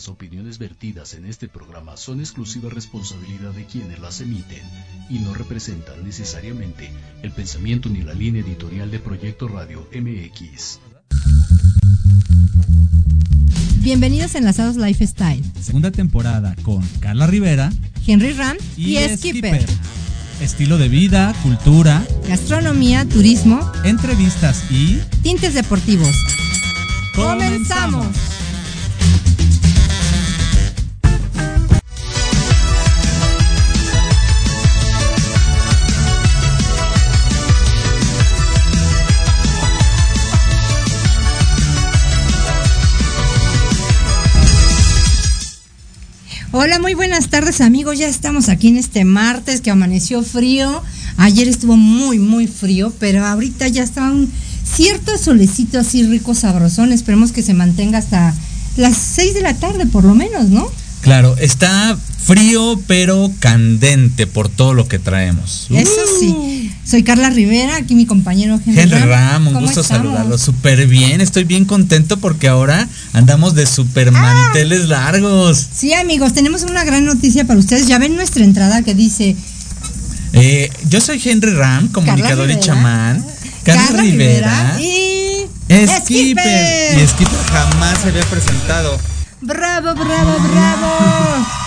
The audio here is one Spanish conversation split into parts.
Las opiniones vertidas en este programa son exclusiva responsabilidad de quienes las emiten y no representan necesariamente el pensamiento ni la línea editorial de Proyecto Radio MX. Bienvenidos a Enlazados Lifestyle. Segunda temporada con Carla Rivera Henry Ram y, y Skipper. Estilo de vida, cultura, Gastronomía, turismo, entrevistas y tintes deportivos. ¡Comenzamos! Hola, muy buenas tardes amigos. Ya estamos aquí en este martes que amaneció frío. Ayer estuvo muy, muy frío, pero ahorita ya está un cierto solecito así rico, sabrosón. Esperemos que se mantenga hasta las 6 de la tarde por lo menos, ¿no? Claro, está frío pero candente por todo lo que traemos. Eso sí. Soy Carla Rivera, aquí mi compañero Henry, Henry Ram, un ¿Cómo gusto estamos? saludarlo. Súper bien, estoy bien contento porque ahora andamos de super manteles largos. Sí, amigos, tenemos una gran noticia para ustedes. Ya ven nuestra entrada que dice Eh, yo soy Henry Ram, comunicador y Rivera. chamán. Carla, Rivera, y Skipper. Y Skipper jamás se había presentado. Bravo, bravo, bravo.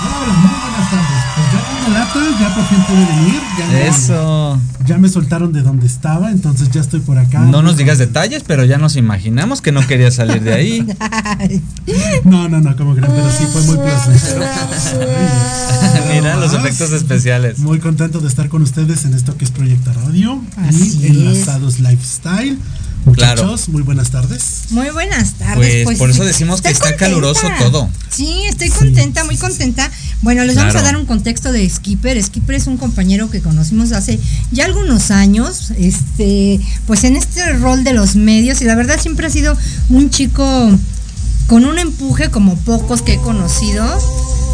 Hola, muy buenas tardes. Pues ya una lata, ya por fin pude venir. Ya me, Eso. ya me soltaron de donde estaba, entonces ya estoy por acá. No nos digas detalles, pero ya nos imaginamos que no querías salir de ahí. No, no, no, como creen, pero sí fue muy placentero. Mira los efectos especiales. Muy contento de estar con ustedes en esto que es Proyecto Radio Así y es. Enlazados Lifestyle. Claro. Muchachos, muy buenas tardes. Muy buenas tardes. Pues, por eso decimos que está caluroso todo. Sí, estoy contenta, muy contenta. Bueno, les vamos a dar un contexto de Skipper. Skipper es un compañero que conocimos hace ya algunos años, este, pues en este rol de los medios y la verdad siempre ha sido un chico con un empuje como pocos que he conocido.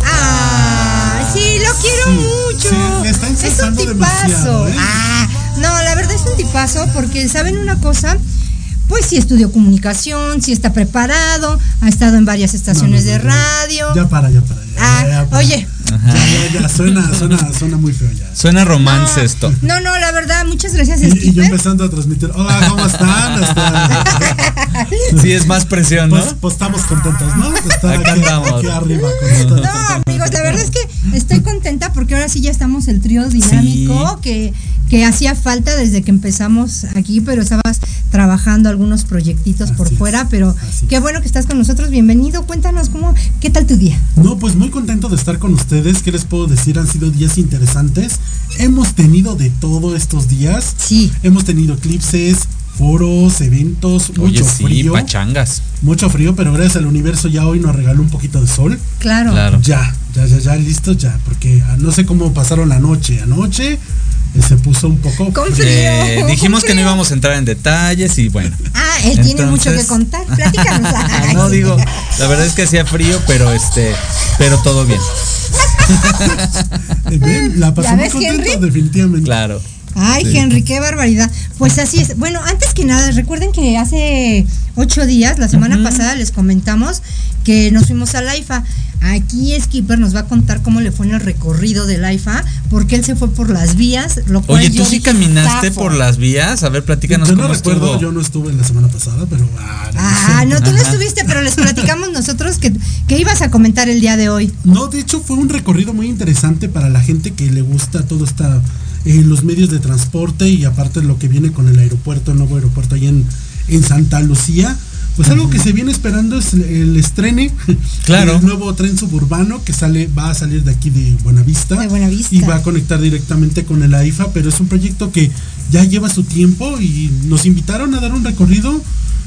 Ah, sí, lo quiero Sí, mucho. sí, le está es un tipazo. demasiado, ¿eh? Ah, no, la verdad es un tipazo porque saben una cosa, pues sí estudió comunicación, sí está preparado, ha estado en varias estaciones No, no, de no, radio. Ya para, ya para. Ya, Ah, ya para. oye, Ya, ya, ya, suena, suena, suena muy feo ya. Suena romance no, esto. No, no, la verdad, muchas gracias, Y, y yo empezando a transmitir, hola, ¿cómo están? Hasta- Sí, es más presión, ¿no? Pues, pues estamos contentos, ¿no? Estar Acá aquí, arriba con. No, amigos, la verdad es que estoy contenta porque ahora sí ya estamos el trío dinámico que, que hacía falta desde que empezamos aquí, pero estabas trabajando algunos proyectitos por es, fuera, pero qué bueno que estás con nosotros. Bienvenido, cuéntanos cómo, qué tal tu día. No, pues muy contento de estar con ustedes. ¿Qué les puedo decir? Han sido días interesantes. Hemos tenido de todo estos días. Sí. Hemos tenido eclipses, foros, eventos, Oye, mucho sí, frío. pachangas. Mucho frío, pero gracias al universo ya hoy nos regaló un poquito de sol. Claro. Claro. Ya, ya, ya, ya, listo, ya. Porque ah, no sé cómo pasaron la noche. Anoche eh, se puso un poco. Con frío. Eh, con dijimos que no íbamos a entrar en detalles y bueno. Ah, él tiene mucho que contar. Platícanos. No digo, la verdad es que hacía frío, pero este, pero todo bien. Ven, la pasé ¿Ya muy contento, Henry? definitivamente. Claro. Ay, Sí. Henry, qué barbaridad. Pues así es. Bueno, antes que nada, recuerden que hace ocho días, la semana pasada, les comentamos que nos fuimos a la IFA. Aquí Skipper nos va a contar cómo le fue en el recorrido de la IFA, porque él se fue por las vías, lo cual Oye, yo ¿tú sí caminaste por las vías? A ver, platícanos Yo no cómo recuerdo, estuvo. yo no estuve la semana pasada, pero. Ah, no, Ah, no, tú no estuviste, pero les platicamos nosotros que, que ibas a comentar el día de hoy. No, de hecho fue un recorrido muy interesante para la gente que le gusta todo esta eh, los medios de transporte y aparte lo que viene con el aeropuerto, el nuevo aeropuerto ahí en, en Santa Lucía. Pues algo que se viene esperando es el, el estrene Claro. del nuevo tren suburbano que sale, va a salir de aquí de Buenavista. De Buenavista. Y va a conectar directamente con el AIFA, pero es un proyecto que ya lleva su tiempo y nos invitaron a dar un recorrido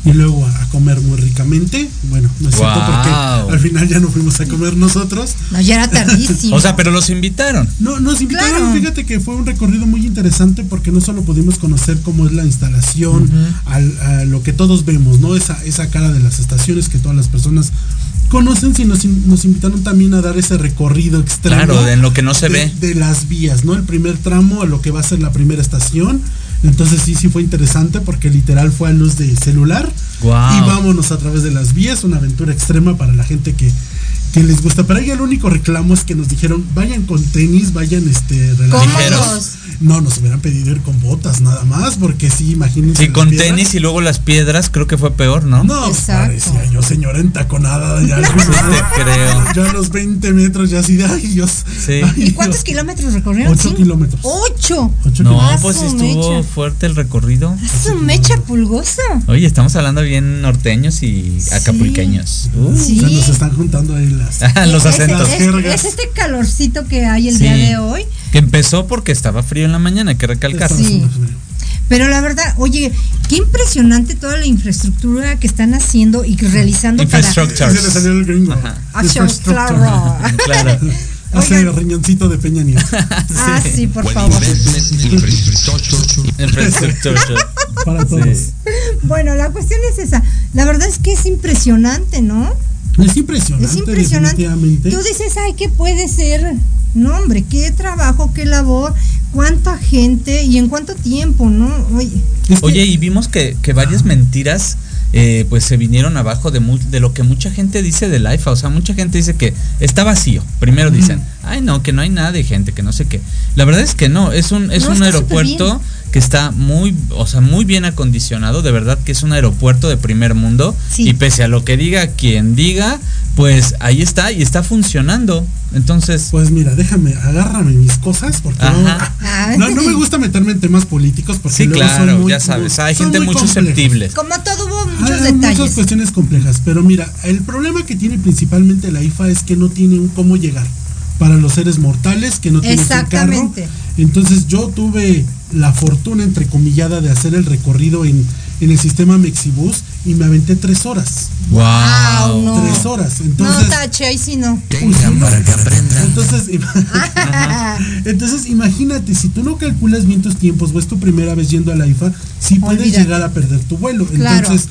y luego a, comer muy ricamente. Bueno, no es cierto porque al final ya no fuimos a comer nosotros. No, ya era tardísimo. O sea, pero los invitaron. No, nos invitaron, Claro. fíjate que fue un recorrido muy interesante porque no solo pudimos conocer cómo es la instalación, al- a lo que todos vemos, ¿no? Esa, esa cara de las estaciones que todas las personas conocen, sino nos, invitaron también a dar ese recorrido extremo. Claro, en lo que no se de, ve. De las vías, ¿no? El primer tramo a lo que va a ser la primera estación. Entonces sí, sí fue interesante porque literal fue a luz de celular. Y vámonos a través de las vías, una aventura extrema para la gente que, que les gusta. Pero ahí el único reclamo es que nos dijeron, vayan con tenis, vayan este relajados. No, nos hubieran pedido ir con botas nada más, porque sí, imagínense. Sí, con piedras. tenis y luego las piedras, creo que fue peor, ¿no? No, Exacto. parecía yo señora entaconada ya, al te creo. Yo a los 20 metros ya así de, ay Dios. Sí. ay, ¿Y cuántos Dios". kilómetros recorrieron? Ocho Sí. kilómetros. ¡Ocho! Ocho No, kilómetros. pues sí Ah, estuvo mecha. fuerte el recorrido. ¡A su mecha pulgosa! Oye, estamos hablando bien norteños y acapulqueños. Uh. Sí. Se nos están juntando ahí las. Los Es- acentos. Es, este calorcito que hay el Sí. día de hoy. Que empezó porque estaba frío en la mañana, hay que recalcar. Sí. Pero la verdad, oye, qué impresionante toda la infraestructura que están haciendo y realizando para... El gringo. Ah, Infrastructure. claro. Claro. Hace Oigan. riñoncito de Peña Nieto. Ah, sí, por favor. Para todos. Bueno, la cuestión es esa. La verdad es que es impresionante, ¿no? Es impresionante. Es impresionante. Tú dices, ay, ¿qué puede ser? No, hombre, qué trabajo, qué labor, cuánta gente y en cuánto tiempo, ¿no? Oye, Oye, y vimos que, que varias mentiras eh, pues se vinieron abajo de, mu- de lo que mucha gente dice del AIFA. O sea, mucha gente dice que está vacío. Primero dicen, ay no, que no hay nada de gente, que no sé qué. La verdad es que no, es un, es No, un aeropuerto que está muy, o sea, muy bien acondicionado. De verdad que es un aeropuerto de primer mundo. Sí. Y pese a lo que diga quien diga, pues ahí está y está funcionando. Entonces, Pues mira, déjame, agárrame mis cosas porque no, no, no me gusta meterme en temas políticos porque sí, luego son claro, muy- ya sabes, hay gente muy susceptible. como todo hubo Hay- muchos hay muchas detalles. cuestiones complejas, pero mira, el problema que tiene principalmente la IFA es que no tiene un cómo llegar para los seres mortales que no tienen un carro. Entonces yo tuve la fortuna entrecomillada de hacer el recorrido en, en el sistema Mexibus y me aventé tres horas. Wow, no. Tres horas. No, Entonces, tache, ahí sí no. Tengan para que aprendan. Entonces, entonces, imagínate, si tú no calculas bien tus tiempos o es tu primera vez yendo a la IFA, sí puedes Olvídate. llegar a perder tu vuelo. Claro. Entonces,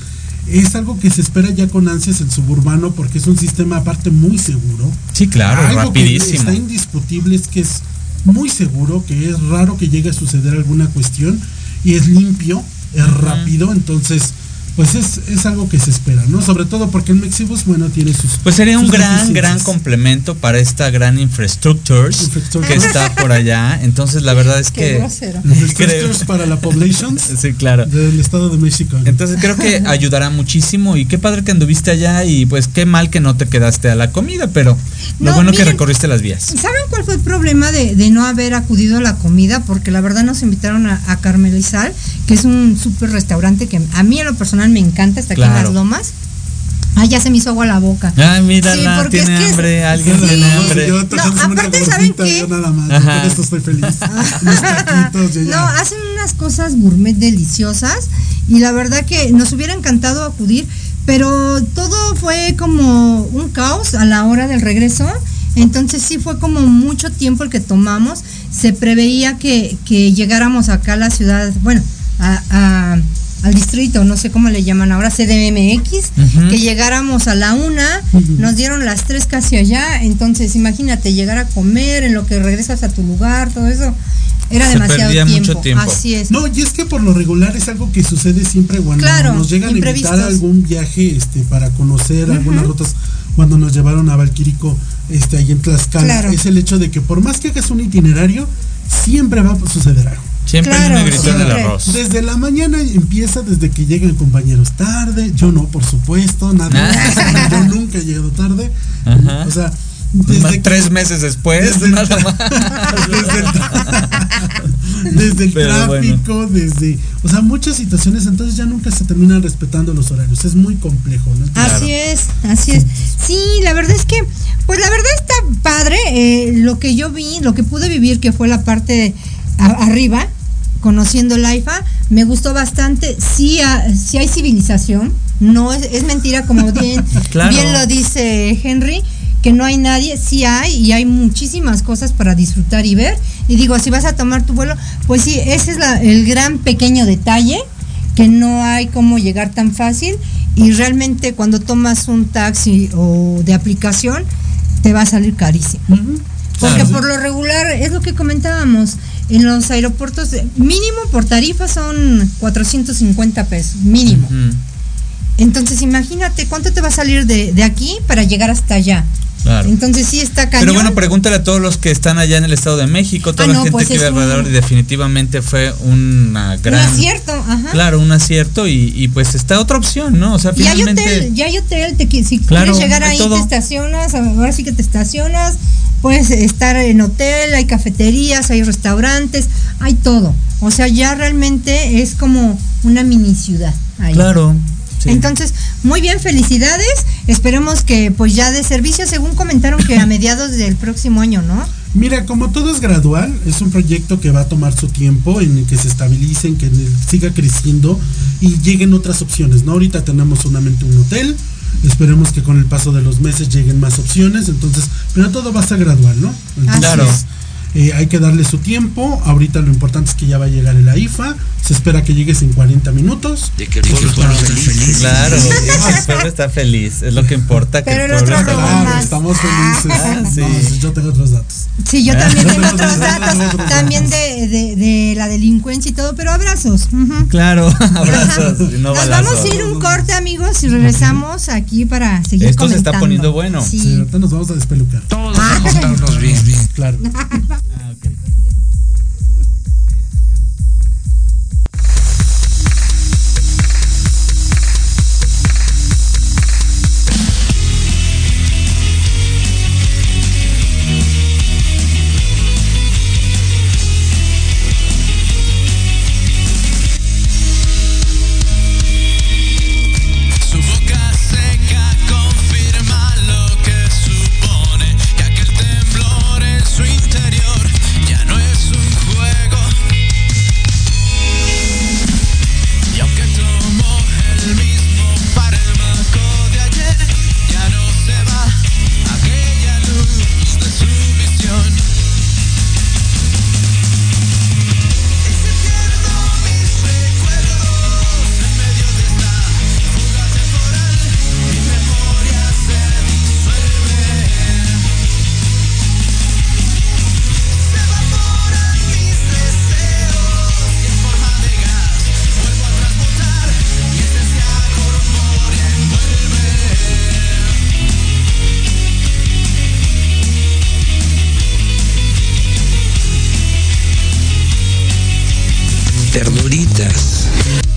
es algo que se espera ya con ansias el suburbano porque es un sistema aparte muy seguro. Sí, claro, algo que rapidísimo. está indiscutible es que es muy seguro, que es raro que llegue a suceder alguna cuestión y es limpio, es rápido, entonces pues es, es algo que se espera, ¿no? Sobre todo porque el Mexibus, bueno, tiene sus... Pues sería un gran, deficiencias. gran complemento para esta gran infrastructures Infrastructure. que está por allá. Entonces, la verdad es Qué que. Infrastructures para la poblations Sí, claro. del estado de México. Entonces creo que ayudará muchísimo y qué padre que anduviste allá y pues qué mal que no te quedaste a la comida, pero lo No, bueno que recorriste las vías. ¿Saben cuál fue el problema de, de no haber acudido a la comida? Porque la verdad nos invitaron a, a Carmelizal, que es un súper restaurante que a mí en lo personal me encanta, está aquí en las lomas. Ah, ya se me hizo agua la boca. Ay, mírala, Sí, porque tiene es que es- hambre, alguien Sí. tiene hambre. yo No, aparte, ¿saben qué? yo nada más, yo Ajá. con esto estoy feliz. Taquitos, yo ya. No, hacen unas cosas gourmet deliciosas y la verdad que nos hubiera encantado acudir, pero todo fue como un caos a la hora del regreso. Entonces sí fue como mucho tiempo el que tomamos. Se preveía que, que llegáramos acá a la ciudad, bueno, a- a- al distrito, no sé cómo le llaman ahora, CDMX, que llegáramos a la una, nos dieron las tres casi allá, entonces imagínate llegar a comer en lo que regresas a tu lugar, todo eso, era Se demasiado tiempo. mucho tiempo. Así es. No, y es que por lo regular es algo que sucede siempre cuando Claro, nos llegan a invitar a algún viaje este, para conocer algunas rutas. Cuando nos llevaron a Valquirico, este, ahí en Tlaxcala, Claro. es el hecho de que por más que hagas un itinerario, siempre va a suceder algo. Siempre Claro, hay un negrito en el siempre. arroz. Desde la mañana empieza desde que llegan compañeros tarde, yo no, por supuesto, nada. Yo nunca he llegado tarde. Ajá. O sea, Más desde que- tres meses después, desde el, nada más. desde el desde tráfico, desde, o sea, muchas situaciones, entonces ya nunca se terminan respetando los horarios, es muy complejo, ¿no? Así es, así es. Sí, la verdad es que, pues la verdad está padre. eh, lo que yo vi, lo que pude vivir, que fue la parte a- arriba, conociendo el AIFA, me gustó bastante. Sí, sí hay civilización, no es, es mentira, como bien, Claro. bien lo dice Henry, que no hay nadie, sí hay, y hay muchísimas cosas para disfrutar y ver. Y digo, si vas a tomar tu vuelo, pues sí, ese es la- el gran pequeño detalle que no hay cómo llegar tan fácil y realmente cuando tomas un taxi o de aplicación te va a salir carísimo. Porque Claro. por lo regular es lo que comentábamos, en los aeropuertos, mínimo por tarifa son 450 pesos, mínimo. Entonces imagínate cuánto te va a salir de, de aquí para llegar hasta allá. Claro. Entonces sí está cañón. Pero bueno, pregúntale a todos los que están allá en el Estado de México, toda Ah, la no, gente pues que vive un- alrededor y definitivamente fue una Un gran... acierto, ajá. Claro, un acierto y, y pues está otra opción, ¿no? O sea, Y hay finalmente... hotel, ya hay hotel, te, si Claro, quieres llegar ahí todo. te estacionas, ahora sí que te estacionas, puedes estar en hotel, hay cafeterías, hay restaurantes, hay todo. O sea, ya realmente es como una mini ciudad ahí. Claro. Sí. Entonces, muy bien, felicidades. Esperemos que pues ya de servicio, según comentaron que a mediados del próximo año, ¿no? Mira, como todo es gradual, es un proyecto que va a tomar su tiempo en el que se estabilicen, que siga creciendo y lleguen otras opciones, ¿no? Ahorita tenemos solamente un hotel, esperemos que con el paso de los meses lleguen más opciones, entonces, pero todo va a ser gradual, ¿no? Entonces, Claro. Eh, hay que darle su tiempo, ahorita lo importante es que ya va a llegar el AIFA, se espera que llegues en 40 minutos. De que el pueblo está feliz. Claro, el pueblo está feliz, es lo que importa. Que Pero el pueblo está. Claro, más. estamos felices. Ah, sí. No, sí, yo tengo otros datos. Sí, yo también tengo Otros datos, también de, de, de la delincuencia y todo, pero abrazos. Claro, abrazos, no Nos balazos. vamos a ir un corte, amigos, y regresamos aquí para seguir Esto se está poniendo bueno. Sí. Sí, ahorita nos vamos a despelucar. Todos a juntarnos bien, bien. Claro. Ah, ok. Ternuritas.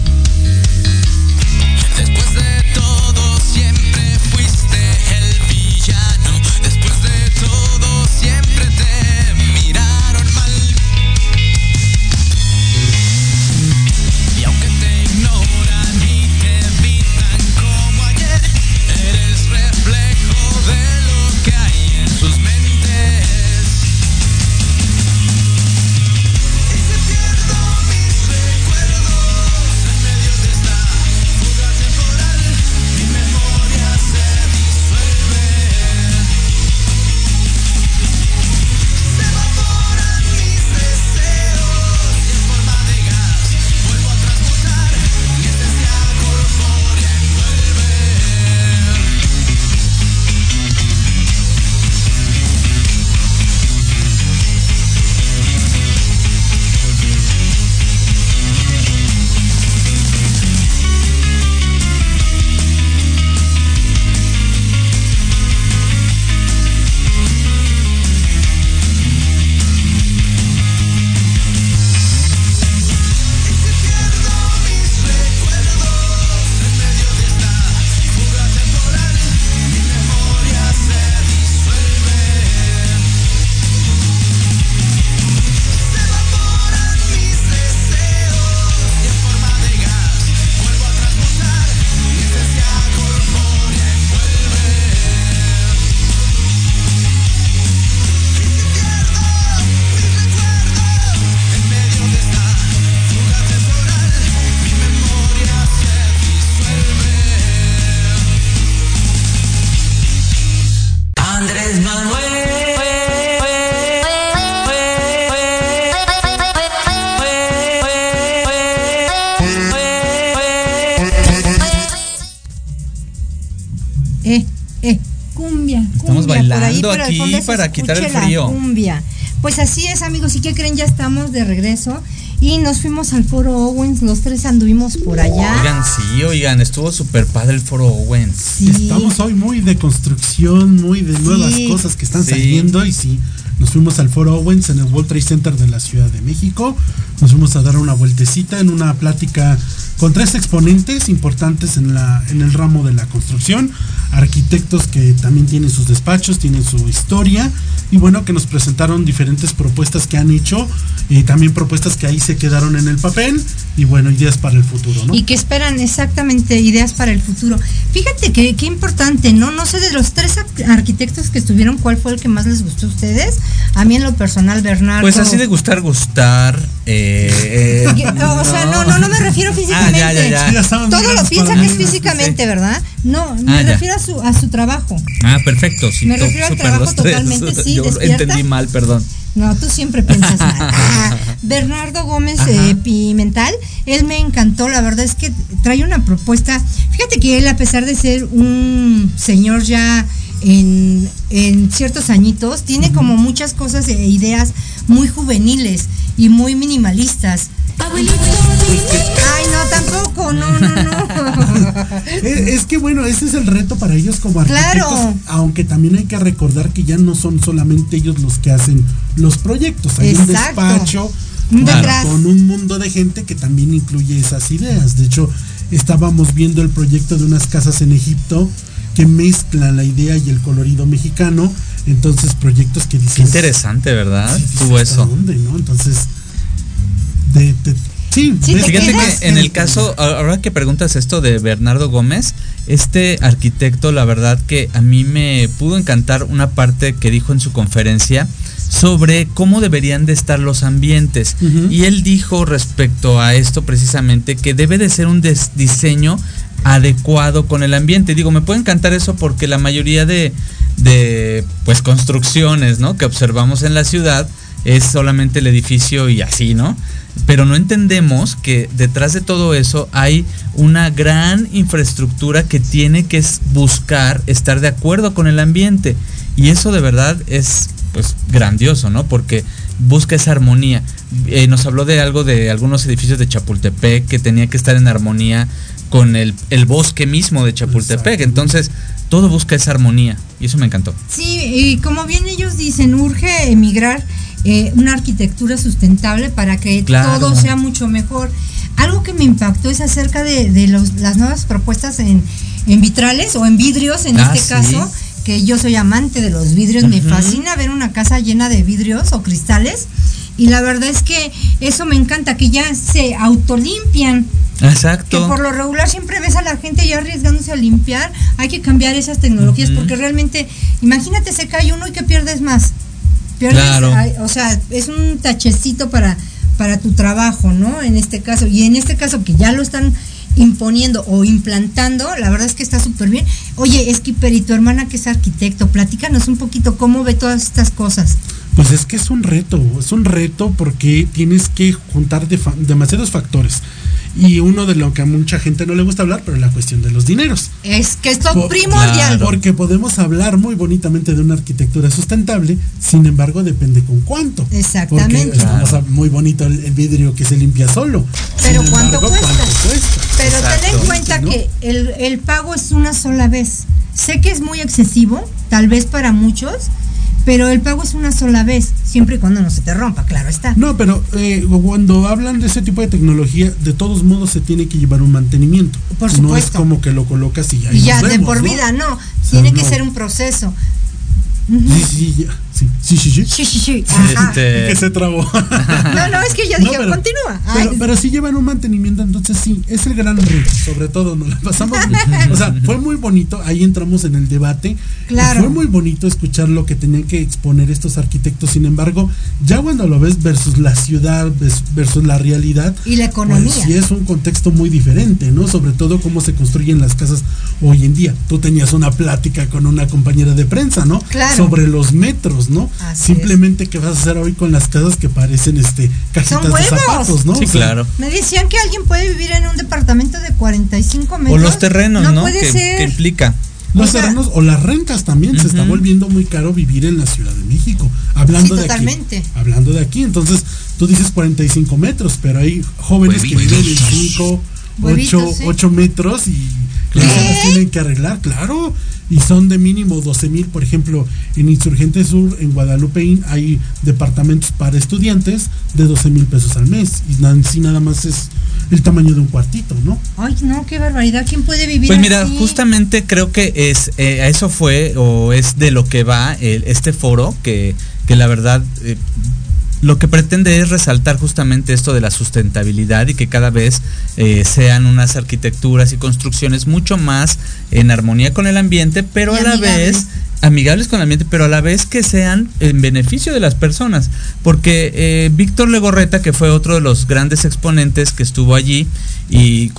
Ahí bailando el aquí para quitar el escuche la frío. Cumbia. Pues así es, amigos. ¿Y qué creen? Ya estamos de regreso. Y nos fuimos al Foro Owens. Los tres anduvimos por allá. Oigan, sí, oigan, estuvo súper padre el foro Owens. Sí. Estamos hoy muy de construcción, muy de nuevas Sí. cosas que están Sí. saliendo y sí, nos fuimos al Foro Owens en el World Trade Center de la Ciudad de México. Nos fuimos a dar una vueltecita en una plática con tres exponentes importantes en, la, en el ramo de la construcción, arquitectos que también tienen sus despachos, tienen su historia y bueno, que nos presentaron diferentes propuestas que han hecho y también propuestas que ahí se quedaron en el papel y bueno, ideas para el futuro, ¿no? Y que esperan exactamente ideas para el futuro. Fíjate que qué importante, ¿no? No sé de los tres ar- arquitectos que estuvieron, ¿cuál fue el que más les gustó a ustedes? A mí en lo personal, Bernardo. Pues así de gustar, gustar. eh, eh, O sea, no, no, no me refiero físicamente. Ah, ya, ya, Todo lo piensa que es físicamente, ¿verdad? No, me Ah, refiero a su, a su trabajo. Ah, perfecto. Sí, Me refiero al trabajo tres. totalmente, sí, Yo despierta. entendí mal, perdón. No, tú siempre piensas mal. Ah, Bernardo Gómez eh, Pimental, él me encantó, la verdad es que trae una propuesta. Fíjate que él, a pesar de ser un señor ya en, en ciertos añitos, tiene como muchas cosas e ideas muy juveniles y muy minimalistas. Ay, no, tampoco, no, no, no. Es, es que bueno, ese es el reto para ellos como arquitectos, Claro. aunque también hay que recordar que ya no son solamente ellos los que hacen los proyectos, hay un Exacto. despacho Un con- un mundo de gente que también incluye esas ideas. De hecho, estábamos viendo el proyecto de unas casas en Egipto que mezclan la idea y el colorido mexicano, entonces proyectos que dices Qué interesante, ¿verdad? sí, Tuvo ¿hasta eso. dónde, no? Entonces de, de- sí, Sí, Fíjate que en el caso, ahora que preguntas esto de Bernardo Gómez, este arquitecto, la verdad que a mí me pudo encantar una parte que dijo en su conferencia sobre cómo deberían de estar los ambientes. Y él dijo respecto a esto precisamente que debe de ser un diseño adecuado con el ambiente. Digo, me puede encantar eso porque la mayoría de, de pues construcciones, ¿no? que observamos en la ciudad es solamente el edificio y así, ¿no? Pero no entendemos que detrás de todo eso hay una gran infraestructura que tiene que buscar estar de acuerdo con el ambiente. Y eso de verdad es pues grandioso, ¿no? Porque busca esa armonía. Eh, nos habló de algo de algunos edificios de Chapultepec que tenía que estar en armonía con el, el bosque mismo de Chapultepec. Entonces, todo busca esa armonía. Y eso me encantó. Sí, y como bien ellos dicen, urge emigrar eh, una arquitectura sustentable para que Claro. todo sea mucho mejor. Algo que me impactó es acerca de, de los- las nuevas propuestas en, en vitrales o en vidrios, en Ah, este sí. caso, que yo soy amante de los vidrios, me fascina ver una casa llena de vidrios o cristales. Y la verdad es que eso me encanta, que ya se autolimpian. Que Exacto. por lo regular siempre ves a la gente ya arriesgándose a limpiar. Hay que cambiar esas tecnologías porque realmente, imagínate, se cae uno y que pierdes más. Pierdes, Claro. o sea, es un tachecito para, para tu trabajo, ¿no? En este caso. Y en este caso que ya lo están imponiendo o implantando, la verdad es que está súper bien. Oye, Skipper, y tu hermana que es arquitecto, platícanos un poquito cómo ve todas estas cosas. Pues es que es un reto, es un reto porque tienes que juntar de fa- demasiados factores. Y uno de lo que a mucha gente no le gusta hablar, pero la cuestión de los dineros. Es que esto Po- primordial. Claro. Porque podemos hablar muy bonitamente de una arquitectura sustentable, sin embargo depende con cuánto. Exactamente. Porque estamos a- muy bonito el, el vidrio que se limpia solo. Pero Sin ¿cuánto embargo, cuesta? cuesta? Pero ten en cuenta ¿no? que el, el pago es una sola vez. Sé que es muy excesivo, tal vez para muchos, pero el pago es una sola vez, siempre y cuando no se te rompa, claro está. No, pero eh, cuando hablan de ese tipo de tecnología, de todos modos se tiene que llevar un mantenimiento. Por No es supuesto. como que lo colocas y ya. y ya de por ¿no? vida, no, sea, tiene que no. ser un proceso. Sí, sí, ya. Sí, sí, sí. sí. Sí, sí, sí. ajá. Este, Que se trabó. No, no, es que yo No, dije, pero- continúa. Pero, pero sí llevan un mantenimiento, entonces sí, es el gran reto, sobre todo, nos la pasamos bien. O sea, fue muy bonito, ahí entramos en el debate. Claro. Fue muy bonito escuchar lo que tenían que exponer estos arquitectos, sin embargo, ya cuando lo ves versus la ciudad, versus la realidad, y la economía. pues sí es un contexto muy diferente, ¿no? Sobre todo cómo se construyen las casas hoy en día. Tú tenías una plática con una compañera de prensa, ¿no? Claro. Sobre los metros, ¿no? Así Simplemente qué vas a hacer hoy con las casas que parecen este cajitas de zapatos, ¿no? sí, O sea, claro. Me decían que alguien puede vivir en un departamento de 45 metros. O los terrenos, ¿no? puede que, ser. que implica. Los O sea- terrenos o las rentas también se está volviendo muy caro vivir en la Ciudad de México. Hablando Sí, de totalmente. aquí. Hablando de aquí. Entonces, tú dices 45 metros, pero hay jóvenes que viven en 5, 8, Huevitos, sí. metros y Los tienen que arreglar, claro. Y son de mínimo 12 mil, por ejemplo, en Insurgente Sur, en Guadalupe, hay departamentos para estudiantes de 12 mil pesos al mes. Y así nada más es el tamaño de un cuartito, ¿no? Ay, no, qué barbaridad. ¿Quién puede vivir Pues mira, así? justamente creo que es eh, a eso fue o es de lo que va el- este foro que, que la verdad eh, lo que pretende es resaltar justamente esto de la sustentabilidad y que cada vez eh, sean unas arquitecturas y construcciones mucho más en armonía con el ambiente, pero Y a la amigables. vez amigables con el ambiente, pero a la vez que sean en beneficio de las personas. Porque eh, Víctor Legorreta, que fue otro de los grandes exponentes que estuvo allí y,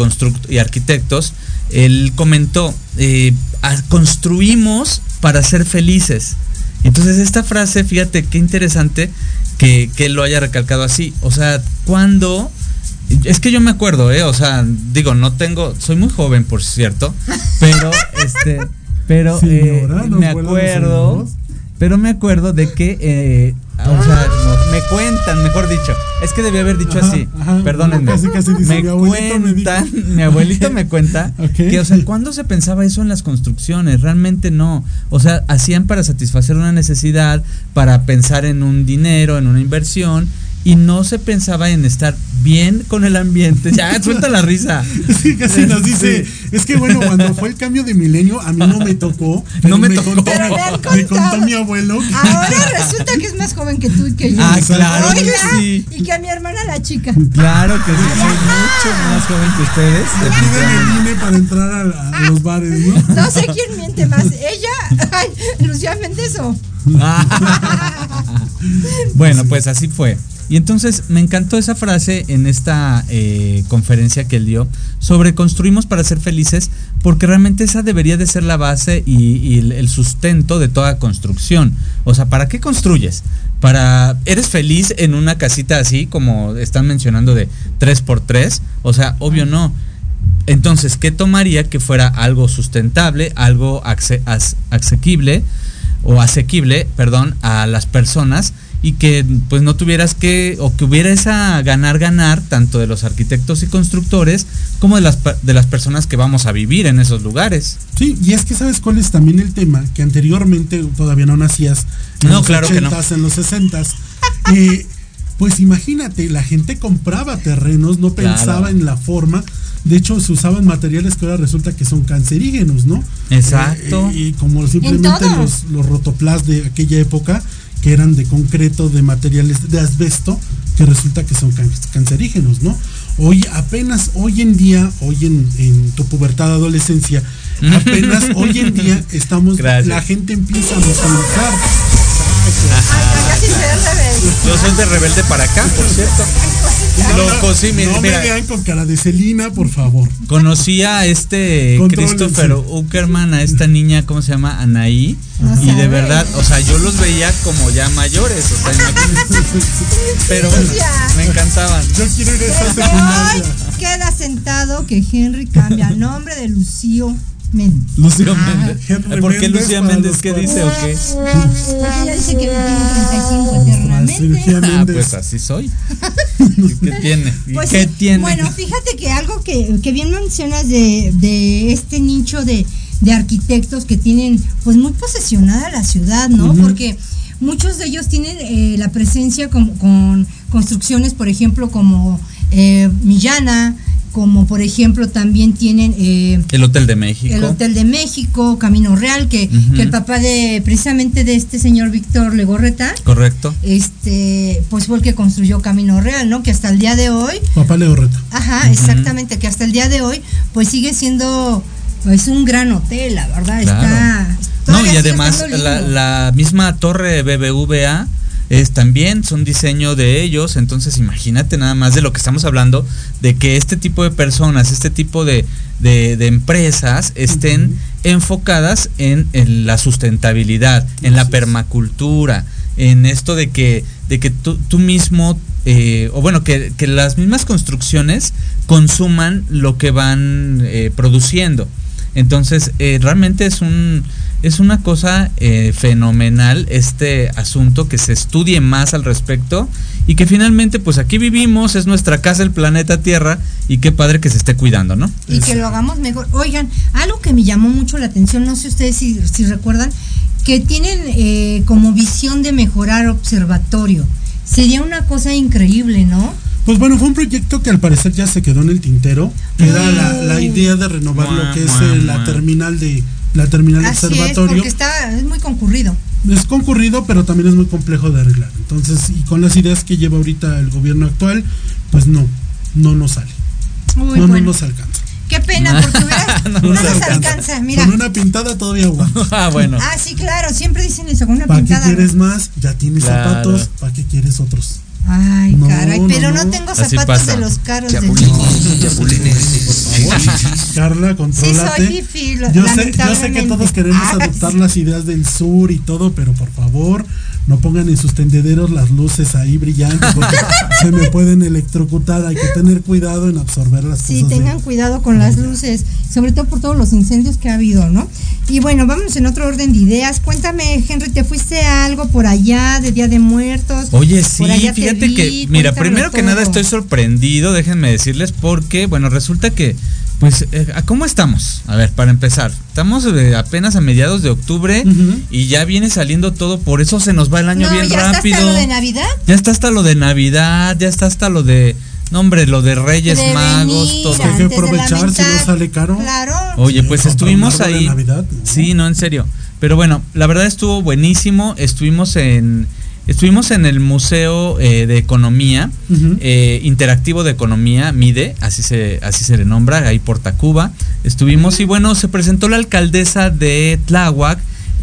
y arquitectos, él comentó, eh, "Ah, construimos para ser felices. Entonces esta frase, fíjate qué interesante que, que lo haya recalcado así. O sea, cuando... Es que yo me acuerdo, ¿eh? O sea, digo, no tengo... Soy muy joven, por cierto, pero este... Pero eh, me acuerdo... Pero me acuerdo de que... eh, o sea, me cuentan, mejor dicho. Es que debí haber dicho Ajá, así. ajá, Perdónenme. casi, casi dice, me "Mi abuelito me dijo". cuentan, mi abuelito me cuenta que, o sea, ¿cuándo se pensaba eso en las construcciones? Realmente no. O sea, hacían para satisfacer una necesidad, para pensar en un dinero, en una inversión, y no se pensaba en estar bien con el ambiente. Ya, suelta la risa. Sí, casi nos dice, es que bueno, cuando fue el cambio de milenio, a mí no me tocó. No me tocó. contó- Pero me contó mi abuelo. Ahora resulta que es más joven que tú y que yo. Ah, claro que Oiga, sí. Y que a mi hermana la chica. Claro que sí, soy mucho más joven que ustedes. Te piden el INE para entrar a, a los bares, ¿no? No sé quién miente más. Ella, ay, Lucía Méndez o. bueno, pues así fue. Y entonces me encantó esa frase en esta eh, conferencia que él dio sobre construimos para ser felices, porque realmente esa debería de ser la base y, el, sustento de toda construcción. O sea, ¿para qué construyes? Para, ¿Eres feliz en una casita así como están mencionando de 3x3? O sea, obvio no. Entonces, ¿qué tomaría que fuera algo sustentable, algo asequible o asequible, perdón, a las personas y que pues no tuvieras que o que hubiera esa ganar ganar tanto de los arquitectos y constructores como de las de las personas que vamos a vivir en esos lugares. Sí, y es que sabes cuál es también el tema, que anteriormente todavía no nacías en No, los claro que no. 80s, en los 60s. eh, pues imagínate, la gente compraba terrenos, no Claro. pensaba en la forma. De hecho, se usaban materiales que ahora resulta que son cancerígenos, ¿no? Exacto. Eh, y como simplemente los, los rotoplas de aquella época, que eran de concreto, de materiales de asbesto, que resulta que son can- cancerígenos, ¿no? Hoy, apenas hoy en día, hoy en, en tu pubertad, adolescencia, apenas hoy en día estamos, Gracias. la gente empieza a mecanizar. Ay, casi se rebelde. Yo soy de rebelde para acá, por cierto. Loco, sí, mira, no mira. me vean con cara de Celina, por favor. Conocí a este Contrólense. Christopher Uckerman, a esta niña, ¿cómo se llama? Anaí. Y de verdad, o sea, yo los veía como ya mayores, o sea. Pero bueno, me encantaban. Yo quiero ir a esta Ay, secundaria. queda sentado que Henry cambia nombre de Lucio Méndez. Lucio Ah. Méndez. Henry ¿Por qué Lucía Méndez qué dice o qué? Porque ella dice que tiene 35 La eternamente. cirugía Ah, pues así soy. ¿Qué Pues ¿Qué sí. tiene? Bueno, fíjate que algo que, que bien mencionas de, de este nicho de, de arquitectos que tienen pues muy posesionada la ciudad, ¿no? Porque muchos de ellos tienen eh, la presencia con, con construcciones, por ejemplo, como eh, Millana, como por ejemplo también tienen eh, el Hotel de México. el Hotel de México, Camino Real, que, que el papá de precisamente de este señor Víctor Legorreta, Correcto. este, pues fue el que construyó Camino Real, ¿no? Que hasta el día de hoy Papá Legorreta. Ajá, exactamente, que hasta el día de hoy, pues sigue siendo pues un gran hotel, la verdad, Claro. está. No, y además la misma torre BBVA es también son diseño de ellos, entonces imagínate nada más de lo que estamos hablando, de que este tipo de personas, este tipo de, de- de empresas estén enfocadas en, en la sustentabilidad, en la permacultura, en esto de que, de que tú, tú mismo, eh, o bueno, que, que las mismas construcciones consuman lo que van eh, produciendo. Entonces, eh, realmente es un es una cosa eh, fenomenal este asunto que se estudie más al respecto y que finalmente pues aquí vivimos, es nuestra casa el planeta Tierra y qué padre que se esté cuidando, ¿no? Y que lo hagamos mejor. Oigan, algo que me llamó mucho la atención, no sé ustedes si, si recuerdan, que tienen eh, como visión de mejorar observatorio. Sería una cosa increíble, ¿no? Pues bueno, fue un proyecto que al parecer ya se quedó en el tintero, era la, la idea de renovar lo que es eh, la terminal de la terminal de es, observatorio. porque está, es muy concurrido. es concurrido, pero también es muy complejo de arreglar. Entonces, y con las ideas que lleva ahorita el gobierno actual, pues no, no nos sale. Uy, no, no nos alcanza. Qué pena, porque no, No nos alcanza. Mira. Con una pintada todavía aguanta. ah, bueno. Ah, sí, claro, siempre dicen eso, con una ¿Para qué pintada. quieres más? Ya tienes Claro. zapatos, ¿para qué quieres otros? Ay, No, caray, no, pero no, no. tengo zapatos de los caros Chapulines, chapulines. Carla, Sí, contrólate. soy lo- yo, sé, yo sé que todos queremos Ah, adoptar sí. las ideas del sur y todo, pero por favor, no pongan en sus tendederos las luces ahí brillantes porque se me pueden electrocutar. Hay que tener cuidado en absorber las Sí, cosas. de- tengan cuidado con las luces, sobre todo por todos los incendios que ha habido, ¿no? Y bueno, vamos en otro orden de ideas. Cuéntame, Henry, ¿te fuiste a algo por allá de Día de Muertos? Oye, sí, Por allá te fíjate vi, que, mira, primero que nada estoy sorprendido, déjenme decirles, porque, bueno, resulta que, pues, eh, ¿a ¿cómo estamos? A ver, para empezar, estamos eh, apenas a mediados de octubre y ya viene saliendo todo, por eso se nos va el año No, bien ya está rápido. hasta lo de Navidad. Ya está hasta lo de Navidad, ya está hasta lo de, no hombre, lo de Reyes De Magos, venir, todo. Hay que aprovechar, si no sale caro. Claro. Oye, Sí, pues estuvimos ahí. Navidad, ¿no? Sí, no, en serio. Pero bueno, la verdad estuvo buenísimo. Estuvimos en estuvimos en el Museo eh, de Economía, eh, Interactivo de Economía, MIDE, así se, así se le nombra, ahí por Tacuba. Estuvimos y bueno, se presentó la alcaldesa de Tláhuac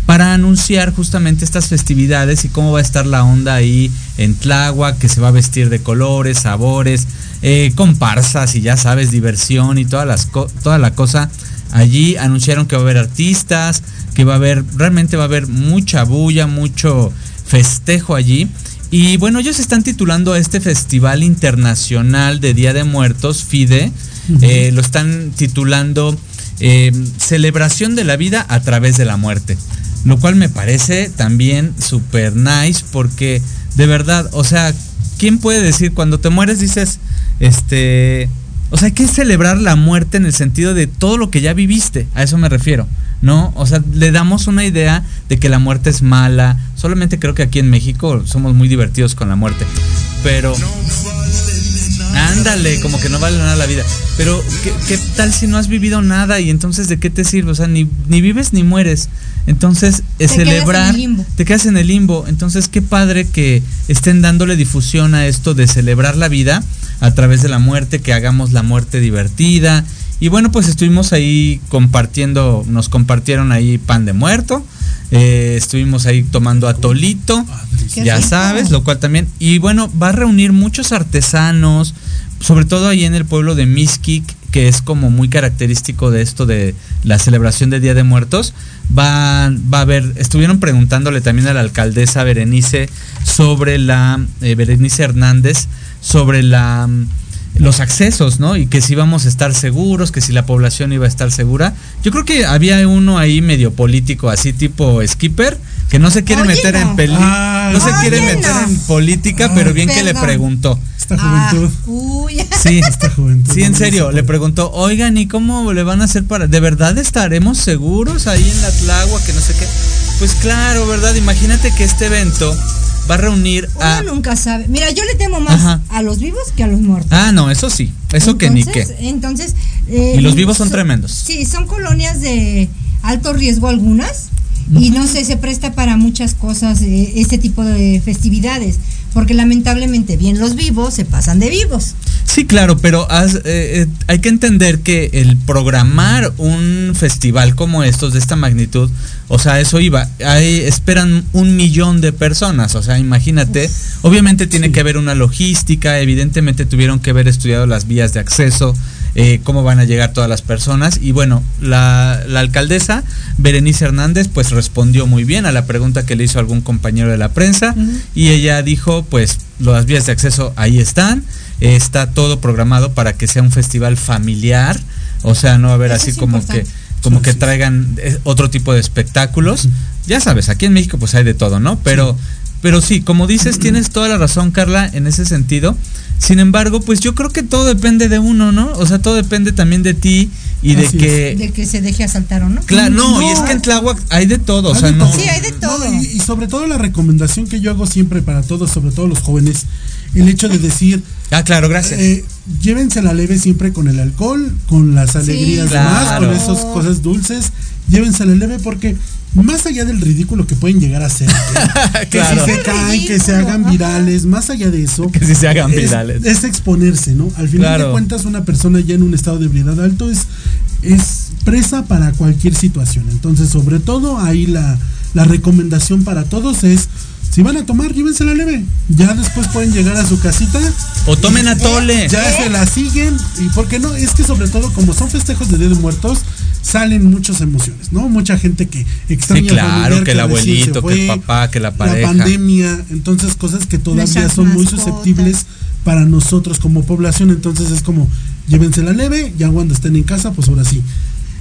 para anunciar justamente estas festividades y cómo va a estar la onda ahí en Tláhuac, que se va a vestir de colores, sabores, eh, comparsas y ya sabes, diversión y todas las toda la cosa. Allí anunciaron que va a haber artistas, que va a haber, realmente va a haber mucha bulla, mucho festejo allí. Y bueno, ellos están titulando a este Festival Internacional de Día de Muertos, FIDE, eh, lo están titulando eh, Celebración de la Vida a través de la Muerte. Lo cual me parece también super nice porque de verdad, o sea, ¿quién puede decir cuando te mueres dices, este, o sea, hay que celebrar la muerte en el sentido de todo lo que ya viviste, a eso me refiero, ¿no? O sea, le damos una idea de que la muerte es mala, solamente creo que aquí en México somos muy divertidos con la muerte, pero... Ándale, como que no vale nada la vida. Pero, ¿qué, qué tal si no has vivido nada y entonces de qué te sirve? O sea, ni, ni vives ni mueres. Entonces, eh, Te quedas en celebrar, el limbo. te quedas en el limbo. Entonces, qué padre que estén dándole difusión a esto de celebrar la vida a través de la muerte, que hagamos la muerte divertida. Y bueno, pues estuvimos ahí compartiendo, nos compartieron ahí pan de muerto. eh, estuvimos ahí tomando atolito, Qué ya rico. sabes, lo cual también. Y bueno, va a reunir muchos artesanos, sobre todo ahí en el pueblo de Mixquic, que es como muy característico de esto de la celebración del Día de Muertos. Va, va a haber, estuvieron preguntándole también a la alcaldesa Berenice sobre la, eh, Berenice Hernández, sobre la los accesos, ¿no? Y que si íbamos a estar seguros, que si la población iba a estar segura. Yo creo que había uno ahí medio político, así tipo skipper, que no se quiere Oye, meter en peli, Ay, no se quiere meter en política, pero bien que le preguntó. Esta Ah, juventud. uy. Sí, Esta juventud. sí, en serio, se le preguntó, oigan, ¿y cómo le van a hacer para, de verdad estaremos seguros ahí en la Tlagua, que no sé qué? Pues claro, ¿verdad? Imagínate que este evento va a reunir a... Uno nunca sabe. Mira, yo le temo más Ajá. a los vivos que a los muertos. Ah, no, eso sí, eso que ni qué. Entonces- eh, Y los vivos son so- tremendos. Sí, son colonias de alto riesgo algunas. Y no sé, se presta para muchas cosas eh, este tipo de festividades. Porque lamentablemente, bien los vivos se pasan de vivos. Sí, claro, pero has- eh, eh, hay que entender que el programar un festival como estos de esta magnitud, o sea, eso iba, hay, esperan un millón de personas, o sea, imagínate, obviamente tiene sí. que haber una logística, evidentemente tuvieron que haber estudiado las vías de acceso, eh, cómo van a llegar todas las personas, y bueno, la, la alcaldesa Berenice Hernández pues respondió muy bien a la pregunta que le hizo algún compañero de la prensa, y ella dijo, pues las vías de acceso ahí están, eh, está todo programado para que sea un festival familiar, o sea, no va a haber Eso así como importante. que como que traigan eh, otro tipo de espectáculos. Ya sabes, aquí en México pues hay de todo, ¿no? Pero, pero sí, como dices, tienes toda la razón, Carla, en ese sentido. Sin embargo, pues yo creo que todo depende de uno, ¿no? O sea, todo depende también de ti y de que... De que se deje asaltar o no. Claro, no, No. y es que en Tláhuac hay de todo, o Hay sea, de no... todo. Sí, hay de todo. No, y, y sobre todo la recomendación que yo hago siempre para todos, sobre todo los jóvenes, el hecho de decir, Ah, claro, gracias. eh, llévense la leve siempre con el alcohol, con las alegrías más, claro. con esas cosas dulces, llévense la leve porque más allá del ridículo que pueden llegar a ser, que, si se caen, que se hagan virales, más allá de eso, Que si se hagan es- virales. Es, exponerse, ¿no? Al final Claro. de cuentas, una persona ya en un estado de ebriedad alto es, es presa para cualquier situación. Entonces, sobre todo, ahí la, la recomendación para todos es, si van a tomar, llévense la leve. Ya después pueden llegar a su casita. O tomen atole. Ya se la siguen. Y porque no, es que sobre todo, como son festejos de Día de Muertos, salen muchas emociones, ¿no? Mucha gente que extraña Sí, claro, familiar que el abuelito, que fue, el papá, que la pareja. pandemia, entonces cosas que todavía son muy susceptibles para nosotros como población. Entonces es como, llévense la leve, ya cuando estén en casa, pues ahora sí.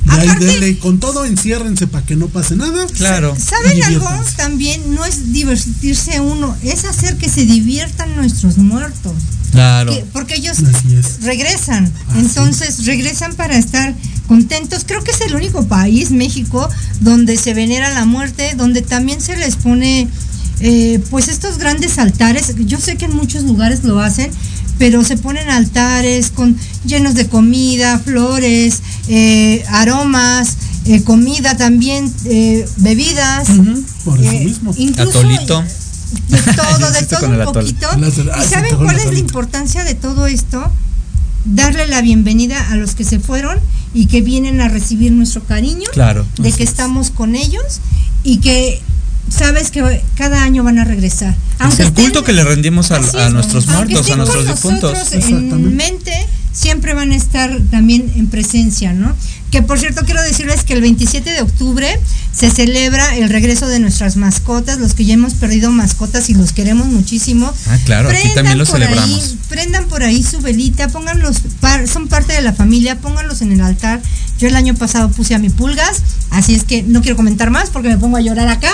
De ahí Aparte- denle con todo, enciérrense para que no pase nada. Claro. ¿Saben algo? También no es divertirse uno, es hacer que se diviertan nuestros muertos. Claro. Que- porque ellos regresan, entonces regresan para estar contentos. Creo que es el único país, México, donde se venera la muerte, donde también se les pone eh, pues estos grandes altares. Yo sé que en muchos lugares lo hacen, pero se ponen altares con llenos de comida, flores, eh, aromas, eh, comida también, eh, bebidas. Por eso eh, mismo. Incluso Atolito. de todo, de todo un poquito. Ah, ¿Y se saben cuál es la importancia de todo esto? Darle la bienvenida a los que se fueron y que vienen a recibir nuestro cariño, Claro. de que es. estamos con ellos y que sabes que cada año van a regresar. Es el culto estén- que le rendimos a, a es, nuestros muertos, a nuestros difuntos. en mente, siempre van a estar también en presencia, ¿no? Que por cierto quiero decirles que el 27 de octubre se celebra el regreso de nuestras mascotas, los que ya hemos perdido mascotas y los queremos muchísimo. Ah, claro, aquí Prendan también lo por celebramos. ahí, prendan por ahí su velita, pónganlos, par- son parte de la familia, pónganlos en el altar. Yo el año pasado puse a mi pulgas, así es que no quiero comentar más porque me pongo a llorar acá.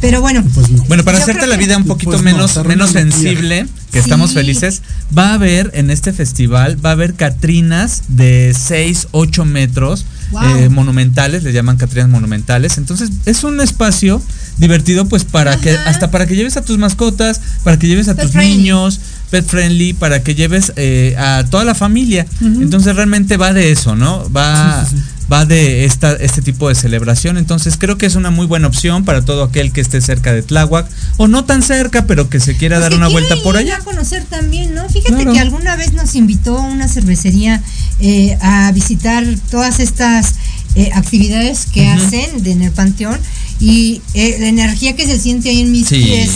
Pero bueno, Pues no. Bueno, para hacerte la vida un poquito Pues no, menos, menos sensible, que Sí. estamos felices, va a haber en este festival, va a haber catrinas de 6, 8 metros, Wow. eh, monumentales, le llaman catrinas monumentales. Entonces, es un espacio divertido, pues para que, hasta para que lleves a tus mascotas, para que lleves a Pet tus friendly. niños, pet friendly, para que lleves eh, a toda la familia. Entonces, realmente va de eso, ¿no? Va, Sí, sí, sí. Va de esta, este tipo de celebración. Entonces creo que es una muy buena opción para todo aquel que esté cerca de Tláhuac o no tan cerca, pero que se quiera Pues dar una vuelta por allá. a conocer también, ¿no? Fíjate Claro. que alguna vez nos invitó a una cervecería eh, a visitar todas estas eh, actividades que hacen de- en el panteón y eh, la energía que se siente ahí en mis Sí, pies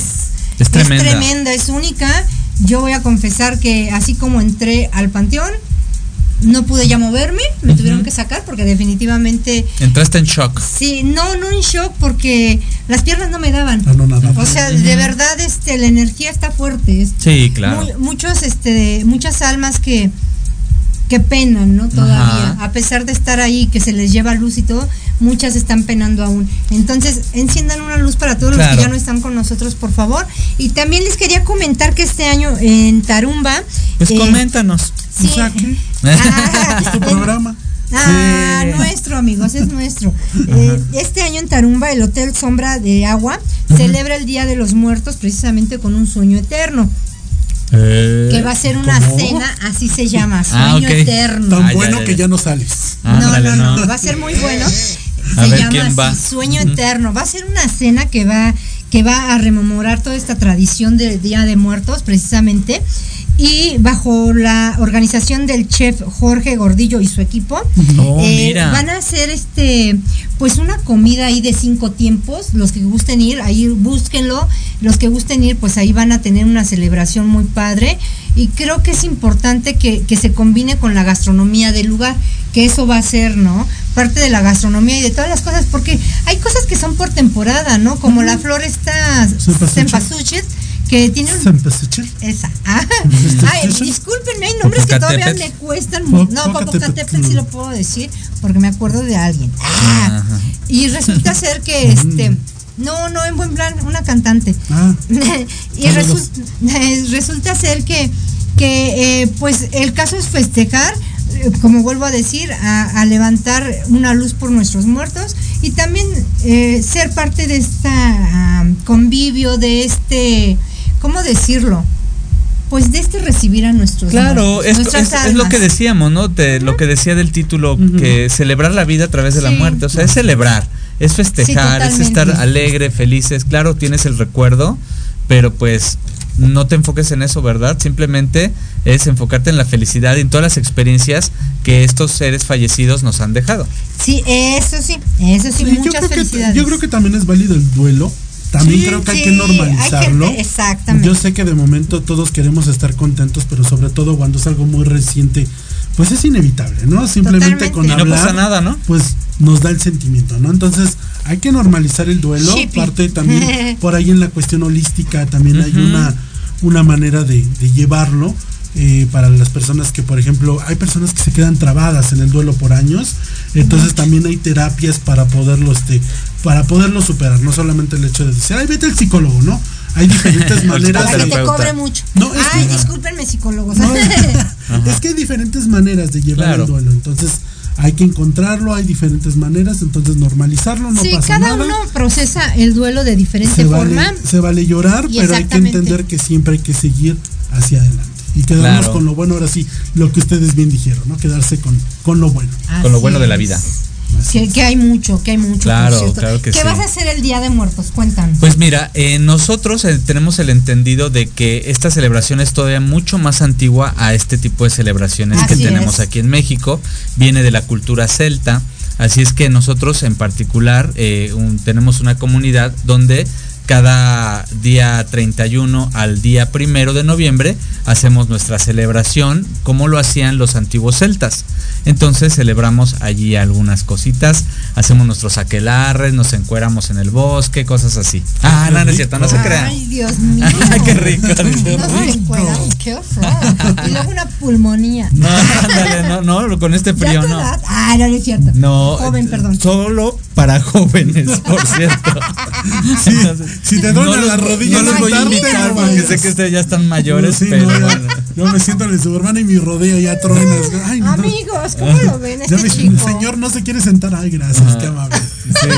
es tremenda. tremenda, es única. Yo voy a confesar que así como entré al panteón, no pude ya moverme, me tuvieron que sacar porque definitivamente Entraste en shock. Sí, no, no en shock porque las piernas no me daban. Ah, no, nada. O sea, de verdad, este, la energía está fuerte. Sí, claro. mu- muchos, este, muchas almas que, que penan, ¿no? Todavía, Ajá. a pesar de estar ahí, que se les lleva luz y todo, muchas están penando aún. Entonces, enciendan una luz para todos los que ya no están con nosotros, por favor. Y también les quería comentar que este año en Tarumba. Pues eh, coméntanos. Sí. O sea, ¿qué? Ah, Es tu programa. Ah, Sí. nuestro, amigos, es nuestro. Eh, este año en Tarumba, el Hotel Sombra de Agua celebra el Día de los Muertos precisamente con un sueño eterno, que va a ser una ¿Cómo? cena, así se llama, sueño Ah, ok. eterno. Tan Ah, ya, bueno ya, que ya. no sales. No, Ándale, no, no, va a ser muy bueno. A Se ver llama quién así, va. Sueño. Eterno. Va a ser una cena que va, que va a rememorar toda esta tradición del Día de Muertos, precisamente. Y bajo la organización del chef Jorge Gordillo y su equipo, Oh, eh, mira. van a hacer este, pues una comida ahí de cinco tiempos. Los que gusten ir, ahí búsquenlo. Los que gusten ir, pues ahí van a tener una celebración muy padre. Y creo que es importante que, que se combine con la gastronomía del lugar, que eso va a ser, ¿no? Parte de la gastronomía y de todas las cosas, porque hay cosas que son por temporada, ¿no? Como la flor esta Cempasúchil. que tiene un... Sempasuchil. Esa. Ah, Ay, discúlpenme, hay nombres que todavía me cuestan. mu- No, Popocatépetl. Sí lo puedo decir porque me acuerdo de alguien. Ah, y resulta ser que este. No, no, en buen plan, una cantante. Ah, y resulta, resulta ser que, que eh, pues el caso es festejar, eh, como vuelvo a decir, a, a levantar una luz por nuestros muertos y también eh, ser parte de esta convivio, de este, ¿cómo decirlo? Pues de este recibir a nuestros Claro, muertos, es, nuestras es- es lo que decíamos, ¿no? Lo que decía del título, que celebrar la vida a través de la muerte, o sea, es celebrar, es festejar, es estar alegre, felices, claro, tienes el recuerdo, pero pues no te enfoques en eso, ¿verdad? Simplemente es enfocarte en la felicidad y en todas las experiencias que estos seres fallecidos nos han dejado. Sí, eso sí, eso sí, sí, yo, muchas creo que, felicidades. yo creo que también es válido el duelo. También Sí, creo que hay que hay normalizarlo. gente- exactamente. Yo sé que de momento todos queremos estar contentos, pero sobre todo cuando es algo muy reciente, pues es inevitable, ¿no? Simplemente Totalmente. con Y no hablar, pasa nada, ¿no? Pues nos da el sentimiento, ¿no? Entonces hay que normalizar el duelo. Shippy. Parte también por ahí en la cuestión holística también hay una una manera de, de llevarlo. eh, para las personas que, por ejemplo, hay personas que se quedan trabadas en el duelo por años, entonces también hay terapias para poderlo, este, para poderlo superar, no solamente el hecho de decir, ay, vete al psicólogo, ¿no? Hay diferentes maneras Para que te cobre mucho. No, es Ay, que- discúlpenme, psicólogos. No, es que hay diferentes maneras de llevar Claro. el duelo, entonces hay que encontrarlo, hay diferentes maneras, entonces normalizarlo, no sí, pasa cada nada. uno procesa el duelo de diferente se forma. vale, se vale llorar, pero hay que entender que siempre hay que seguir hacia adelante. Y quedarnos Claro. con lo bueno, ahora sí, lo que ustedes bien dijeron, ¿no? Quedarse con, con lo bueno. Con lo bueno de la es. Que, que hay mucho, que hay mucho. Claro, claro que ¿Qué sí. vas a hacer el Día de Muertos? Cuéntanos. Pues mira, eh, nosotros eh, tenemos el entendido de que esta celebración es todavía mucho más antigua a este tipo de celebraciones que tenemos es. aquí en México. Viene de la cultura celta. Así es que nosotros en particular eh, un- tenemos una comunidad donde cada día 31 al día primero de noviembre hacemos nuestra celebración como lo hacían los antiguos celtas. Entonces celebramos allí algunas cositas, hacemos nuestros aquelarres, nos encueramos en el bosque, cosas así. Ah, no, no es cierto, no se crean. Ay, Dios mío. Qué rico, qué No se rico. encueran, qué horror. Y luego una pulmonía. No, ándale, no, no, con este ¿Ya frío no. Ah, no, no es cierto. No, Joven, perdón. Solo para jóvenes, por cierto. Entonces, si te duelen no las rodillas, no los voy a invitar no porque sé que ustedes ya están mayores, Sí, pero no, ya- bueno. yo me siento en el suburbano y mi rodilla ya. Ay, no. Amigos, ¿cómo lo ven Ya este me- chico? señor no se quiere sentar. Ay, gracias, qué amable. Sí.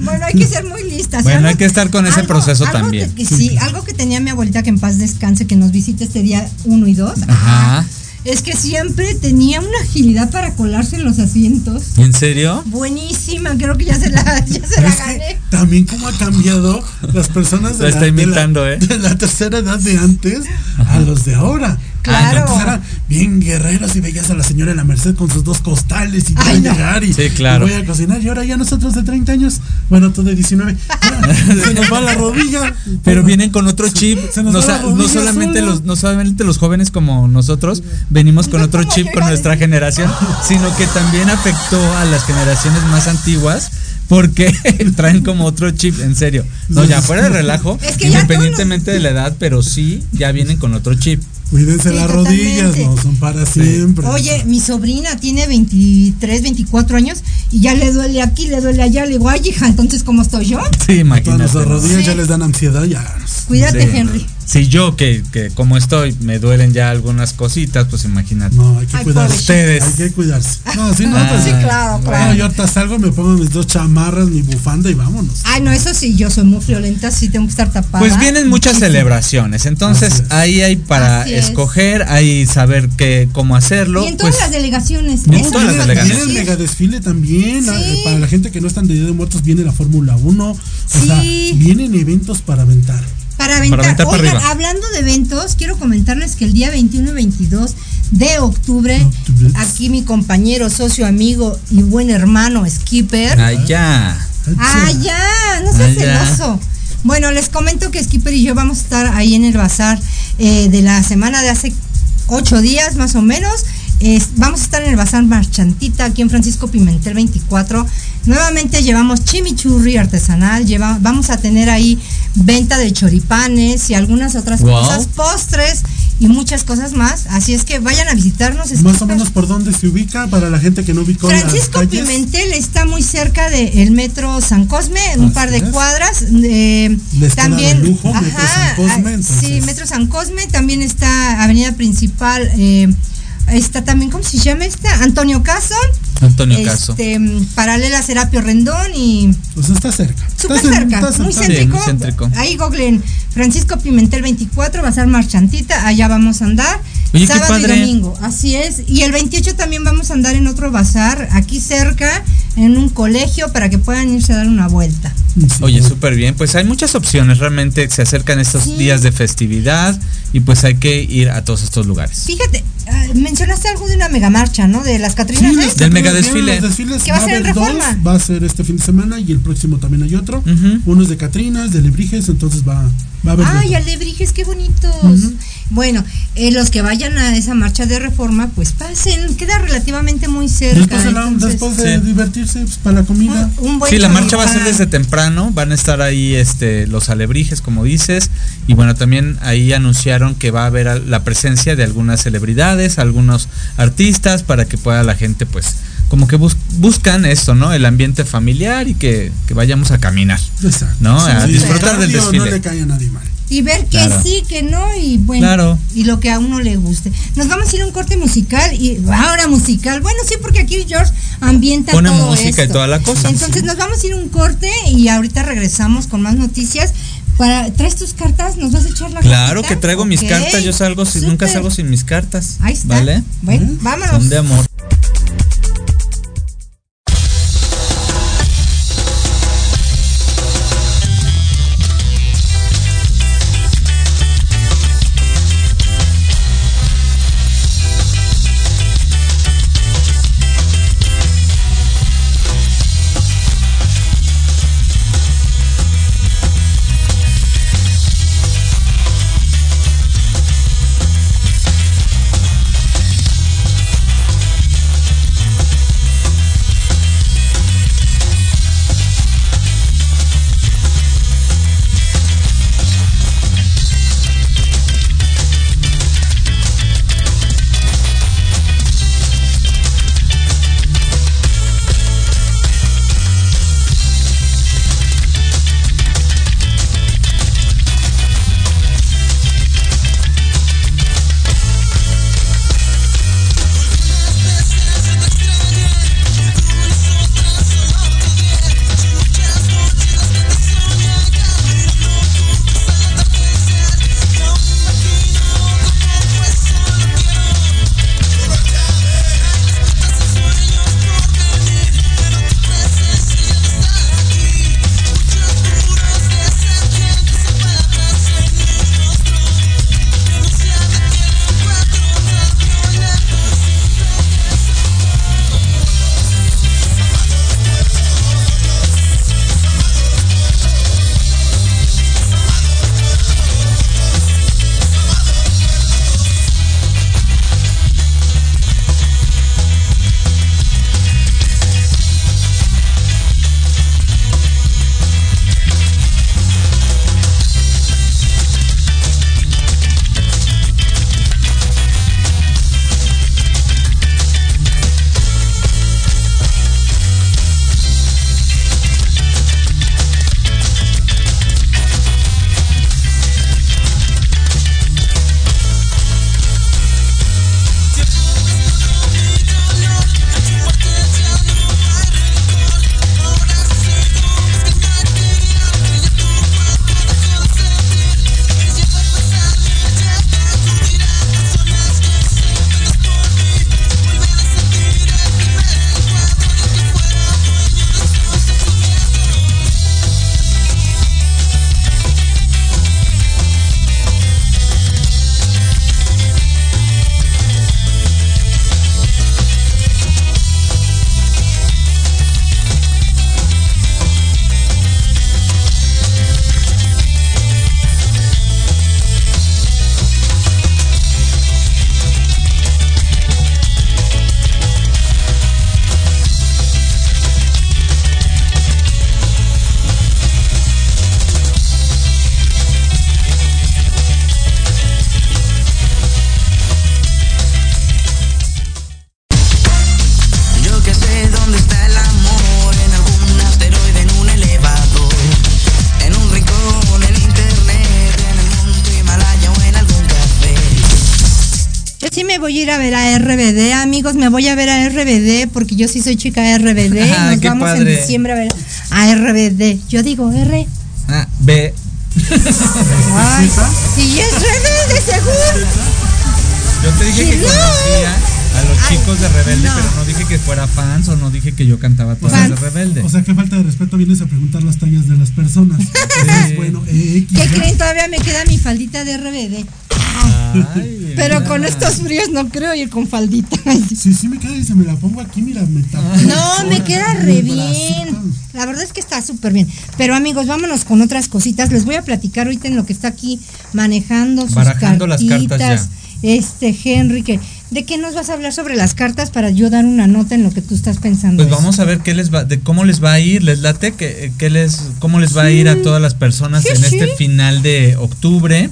Bueno, hay que ser muy listas. Bueno, hay que estar con ese proceso algo también. que- sí, algo que tenía mi abuelita que en paz descanse, que nos visita este día 1 y 2. Ajá. Es que siempre tenía una agilidad para colarse en los asientos. ¿En serio? Buenísima, creo que ya se la, ya se la gané. también cómo ha cambiado las personas Lo está de la, imitando, de la- ¿eh? de la tercera edad de antes a los de ahora. Claro. Antes eran bien guerreros y veías a la señora en la Merced con sus dos costales y va a llegar y, Sí, claro. y voy a cocinar. Y ahora ya nosotros de 30 años, bueno, tú de 19, ya, se nos va la rodilla. Pero vienen con otro chip. se nos No, va sa- la no rodilla solamente sola. los, no solamente los jóvenes como nosotros venimos con No otro chip con nuestra generación, sino que también afectó a las generaciones más antiguas porque traen como otro chip, en serio. No, ya fuera de relajo, Es que ya independientemente de la edad, pero sí ya vienen con otro chip. Cuídense Sí, las rodillas, totalmente. no son para siempre. Oye, mi sobrina tiene 23, 24 años y ya le duele aquí, le duele allá. Le digo, ay, hija, entonces, ¿cómo estoy yo? Sí, Todas imagínate. nuestras rodillas Sí. ya les dan ansiedad, ya. Cuídate, Sí. Henry. Si yo, que, que como estoy, me duelen ya algunas cositas, pues imagínate. No, hay que Ay, cuidarse. Ustedes. Hay que cuidarse. No, sí, no, Ah, pues, Sí, claro, No, claro. yo ahorita salgo, me pongo mis dos chamarras, mi bufanda y vámonos. Ay, no, eso sí, yo soy muy friolenta, sí tengo que estar tapada. Pues vienen muchas celebraciones, entonces es. ahí hay para Así es. escoger, hay saber qué, cómo hacerlo. Y en todas pues, las delegaciones. en eso todas las delegaciones. Viene el mega desfile también. Sí. eh, Para la gente que no están de Día de Muertos, viene la Fórmula 1. O sea, Sí. vienen eventos para aventar. Para aventar. Para aventar para Oigan, hablando de eventos, quiero comentarles que el día 21 y 22 de octubre, Octubre. aquí mi compañero, socio, amigo y buen hermano Skipper. Ya. Ah, ya, no seas celoso. Bueno, les comento que Skipper y yo vamos a estar ahí en el bazar eh, de la semana de hace ocho días más o menos. Es- vamos a estar en el Bazar Marchantita, aquí en Francisco Pimentel 24. Nuevamente llevamos chimichurri artesanal, lleva, vamos a tener ahí venta de choripanes y algunas otras Wow. cosas, postres y muchas cosas más. Así es que vayan a visitarnos. Más o menos por dónde se ubica para la gente que no ubicó las Francisco calles. Pimentel está muy cerca del metro San Cosme, un Así par de es. cuadras. eh, Les también, de lujo, Metro San Cosme, ah, entonces. Sí, Metro San Cosme, también está Avenida Principal, eh, está también, ¿cómo se llama esta? Antonio Caso. Antonio Caso. Este, mm, paralela a Serapio Rendón y Pues está cerca. súper Está cerca, está muy céntrico. muy céntrico. Ahí googleen Francisco Pimentel 24, Bazar Marchantita, allá vamos a andar. Oye, qué sábado y domingo, así es. Y el 28 también vamos a andar en otro bazar, aquí cerca, en un colegio, para que puedan irse a dar una vuelta. Sí, Oye, súper bien. Pues hay muchas opciones. Realmente se acercan estos Sí. días de festividad y pues hay que ir a todos estos lugares. Fíjate, ah, mencionaste algo de una megamarcha, ¿no? De las Catrinas, Sí, ¿eh? las Del mega desfile. los desfiles ¿Qué va a ser en haber Reforma? dos, va a ser este fin de semana y el próximo también hay otro. Ujú. Uno es de Catrinas, de Lebrijes, entonces va, va a haber. de Ay, alebrijes, qué bonitos. Bueno, eh, los que vayan a esa marcha de reforma, pues pasen, queda relativamente muy cerca. Después de, la- entonces, después de Sí. divertirse pues, para la comida. un, un buen Sí, la marcha va a ser desde temprano, van a estar ahí este los alebrijes como dices y bueno, también ahí anunciaron que va a haber la presencia de algunas celebridades, algunos artistas para que pueda la gente pues como que bus- buscan esto, ¿no? El ambiente familiar y que, que vayamos a caminar. Exacto. No, a disfrutar del desfile. No le cae a nadie. Y ver que Claro. sí, que no, y bueno, Claro. y lo que a uno le guste. Nos vamos a ir a un corte musical y ahora musical. Bueno, sí, porque aquí George ambienta Pone todo música y toda la cosa. Entonces nos vamos a ir a un corte y ahorita regresamos con más noticias. Para, ¿Traes tus cartas? ¿Nos vas a echar la Claro cartita? que traigo mis cartas, yo salgo sin, nunca salgo sin mis cartas. Ahí está. ¿Vale? Bueno, vámonos. Son de amor. Ir a ver a RBD, amigos, me voy a ver a RBD porque yo sí soy chica de RBD. Ah, Nos vamos en padre. diciembre a ver a RBD. Yo digo R. Ah, ve. Ay, sí, es rebelde, seguro. Yo te dije que No. conocía a los Ay, chicos de Rebelde, no. pero no dije que fuera fans o no dije que yo cantaba todas Fans. de Rebelde. O sea, qué falta de respeto vienes a preguntar las tallas de las personas. Entonces, bueno, eh, ¿Qué creen? Todavía me queda mi faldita de RBD. Ay, Pero mira. con estos fríos no creo ir con faldita. Sí, sí me queda y se me la pongo aquí, mira, me tapo. No, me queda re bracito. bien. La verdad es que está súper bien. Pero amigos, vámonos con otras cositas. Les voy a platicar ahorita en lo que está aquí manejando sus Barajando las cartitas. cartas Este, Henry, que, ¿de qué nos vas a hablar sobre las cartas para yo dar una nota en lo que tú estás pensando? Pues vamos a ver qué les va, de cómo les va a ir, les late, que, que les, cómo les va a ir a todas las personas Sí, en este final de octubre,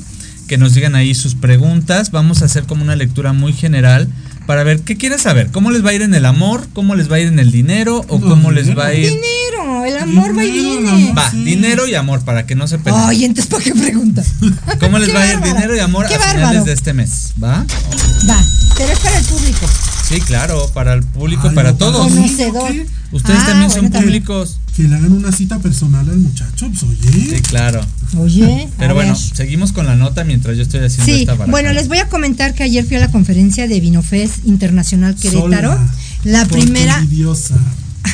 que nos digan ahí sus preguntas, vamos a hacer como una lectura muy general para ver qué quieren saber, cómo les va a ir en el amor, cómo les va a ir en el dinero o No, cómo les va a ir... Dinero, el amor va y viene. amor. Va, Sí. dinero y amor, para que no se peleen. Ay, entonces, ¿para qué preguntas? ¿Cómo les va a ir dinero y amor qué a bárbaro. finales de este mes? ¿Va? Va, pero es para el público. Sí, claro, para el público, Ay, para todos. Conocedor. Ustedes Ah, también bueno, son también. públicos. Que le hagan una cita personal al muchacho, pues oye. Sí, claro. Oye, Pero bueno, ver. seguimos con la nota mientras yo estoy haciendo Sí, esta barajada. bueno, les voy a comentar que ayer fui a la conferencia de Vinofest Internacional Querétaro. Sola, la primera, envidiosa.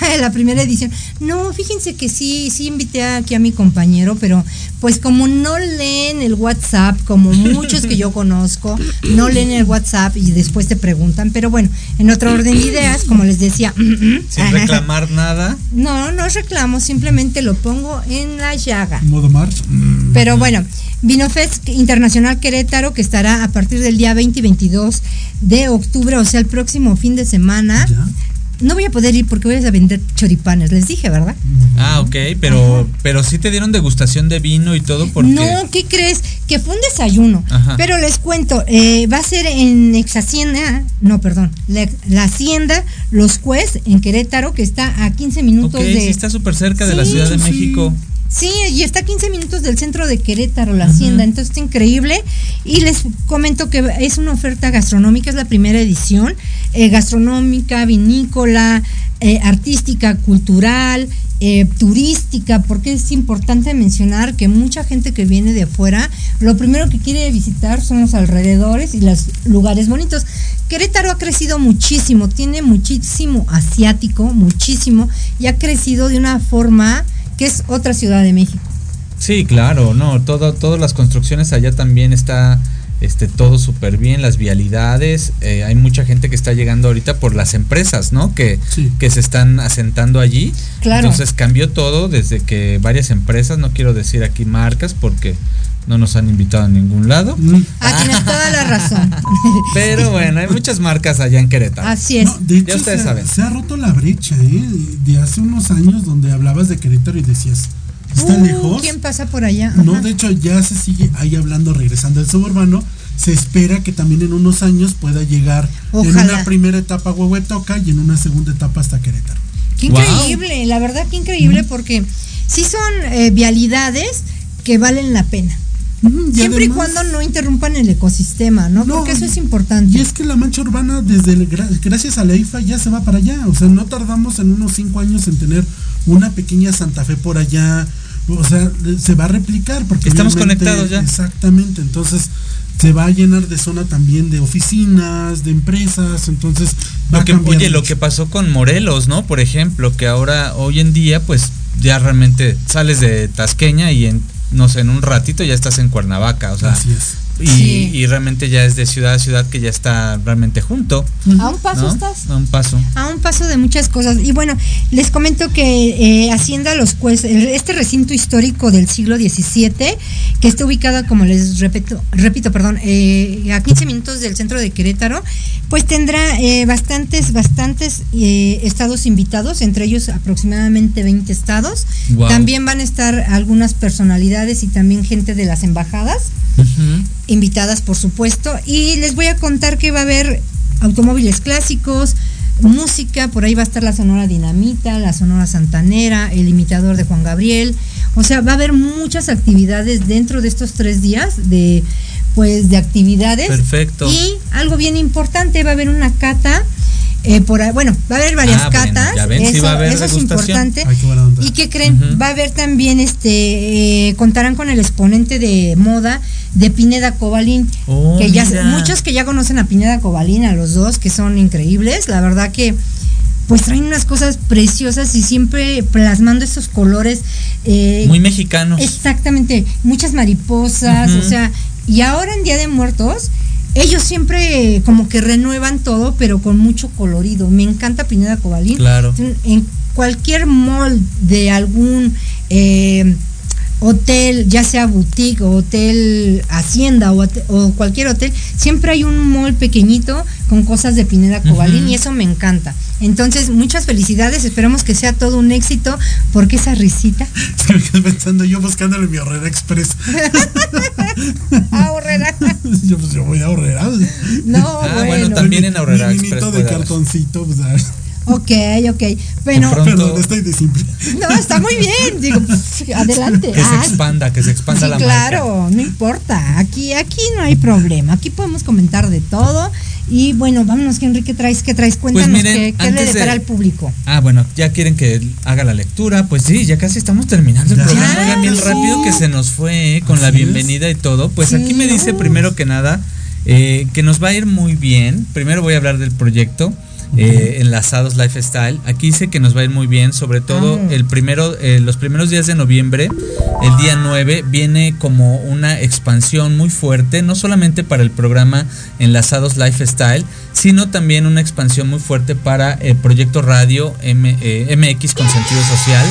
la primera edición. No, fíjense que sí, sí invité aquí a mi compañero, pero pues como no leen el WhatsApp, como muchos que yo conozco, no leen el WhatsApp y después te preguntan, pero bueno, en otro orden de ideas, como les decía, Sin reclamar nada. no, no reclamo, simplemente lo pongo en la llaga. Modo march. Mm, Pero bueno, Vinofest Internacional Querétaro, que estará a partir del día 20 y 22 de octubre, o sea, el próximo fin de semana. ya. No voy a poder ir porque voy a vender choripanes, les dije, ¿verdad? Ah, ok, pero, pero sí te dieron degustación de vino y todo porque... No, ¿qué crees? Que fue un desayuno. Ajá. Pero les cuento, eh, va a ser en ex hacienda, no, perdón, la, la hacienda Los Cues en Querétaro, que está a 15 minutos Ok, de... sí está súper cerca de la Ciudad de sí. México. Sí, y está a 15 minutos del centro de Querétaro, la hacienda, entonces está increíble. Y les comento que es una oferta gastronómica, es la primera edición, eh, gastronómica, vinícola, eh, artística, cultural, eh, turística, porque es importante mencionar que mucha gente que viene de afuera, lo primero que quiere visitar son los alrededores y los lugares bonitos. Querétaro ha crecido muchísimo, tiene muchísimo asiático, muchísimo, y ha crecido de una forma que es otra ciudad de México. Sí, claro, no, todo, todas las construcciones allá también está este, todo súper bien, las vialidades, eh, hay mucha gente que está llegando ahorita por las empresas, ¿no? Que, Sí. que se están asentando allí. Claro. Entonces cambió todo desde que varias empresas, no quiero decir aquí marcas porque no nos han invitado a ningún lado, Mm. Ah, tienes toda la razón. pero bueno, hay muchas marcas allá en Querétaro. Así es. No, de hecho, ustedes se, ha- saben. se ha roto la brecha, ¿eh? De hace unos años donde hablabas de Querétaro y decías, ¿está Uh, lejos? ¿Quién pasa por allá? No, de hecho ya se sigue ahí hablando, regresando al suburbano. Se espera que también en unos años pueda llegar en una primera etapa a Huehuetoca y en una segunda etapa hasta Querétaro. Qué Wow. increíble, la verdad que increíble porque sí son eh, vialidades que valen la pena. Y Siempre y cuando no interrumpan el ecosistema, ¿no? No, Porque eso es importante. Y es que la mancha urbana, desde el gracias a la IFA, ya se va para allá. O sea, no tardamos en unos cinco años en tener una pequeña Santa Fe por allá. O sea, se va a replicar porque Estamos conectados ya. Exactamente. Entonces se va a llenar de zona también de oficinas, de empresas. Entonces va Lo a que, cambiar oye, lo que pasó con Morelos, ¿no? Por ejemplo, que ahora, hoy en día, pues ya realmente sales de Tasqueña y en, no sé, en un ratito ya estás en Cuernavaca, o sea, Así es. Y, Sí. y realmente ya es de ciudad a ciudad que ya está realmente junto. A un paso ¿no? estás. A un paso. A un paso de muchas cosas. Y bueno, les comento que eh, Hacienda Los Cues, este recinto histórico del siglo XVII, que está ubicado, como les repito, repito perdón, eh, a 15 minutos del centro de Querétaro, pues tendrá eh, bastantes, bastantes eh, estados invitados, entre ellos aproximadamente 20 estados. También van a estar algunas personalidades y también gente de las embajadas Ujú. Invitadas por supuesto y les voy a contar que va a haber automóviles clásicos música por ahí va a estar la sonora dinamita la sonora santanera el imitador de Juan Gabriel O sea, va a haber muchas actividades dentro de estos tres días de pues de actividades. Perfecto. Y algo bien importante, va a haber una cata. Eh, por, bueno, va a haber varias Ah, bueno, catas, ya ven, sí eso, va a haber eso es importante. Ay, qué buena onda. Y que creen, va a haber también este, eh, contarán con el exponente de moda de Pineda Cobalín, Oh, que ya muchos que ya conocen a Pineda Cobalín, a los dos, que son increíbles, la verdad que pues traen unas cosas preciosas y siempre plasmando estos colores. eh, Muy mexicanos. Exactamente, muchas mariposas, o sea, y ahora en Día de Muertos, ellos siempre como que renuevan todo, pero con mucho colorido. Me encanta Pineda Cobalín. Claro. En, cualquier mall de algún eh, hotel, ya sea boutique o hotel hacienda o, cualquier hotel, siempre hay un mall pequeñito con cosas de Pineda Cobalín y eso me encanta. Entonces, muchas felicidades, esperamos que sea todo un éxito, porque esa risita. Es que me quedé pensando yo buscándole mi Horrera Express. Ah, Horrera. yo pues yo voy a Horrera. No, Ah, bueno. bueno, también en Aurrera Mi Express de cartoncito. Pues, Ok, ok. Bueno, pronto- perdón, estoy de simple. no, está muy bien. Digo, adelante. Que se Ah, expanda, que se expanda sí, la marca. claro, no importa. Aquí, aquí no hay problema. Aquí podemos comentar de todo. Y bueno, vámonos, que Enrique traes, ¿qué traes? Cuéntanos Pues miren, qué, qué le depara al público. Ah, bueno, ya quieren que haga la lectura. Pues sí, ya casi estamos terminando el Ya. programa. Oigan, bien sí. rápido que se nos fue eh, con la es. bienvenida y todo. Pues Sí, aquí me dice primero que nada eh, que nos va a ir muy bien. Primero voy a hablar del proyecto. Eh, enlazados Lifestyle. Aquí dice que nos va a ir muy bien, sobre todo Ah. el primero, eh, los primeros días de noviembre, el día 9, viene como una expansión muy fuerte, no solamente para el programa Enlazados Lifestyle, sino también una expansión muy fuerte para el proyecto radio M- eh, MX con sentido social.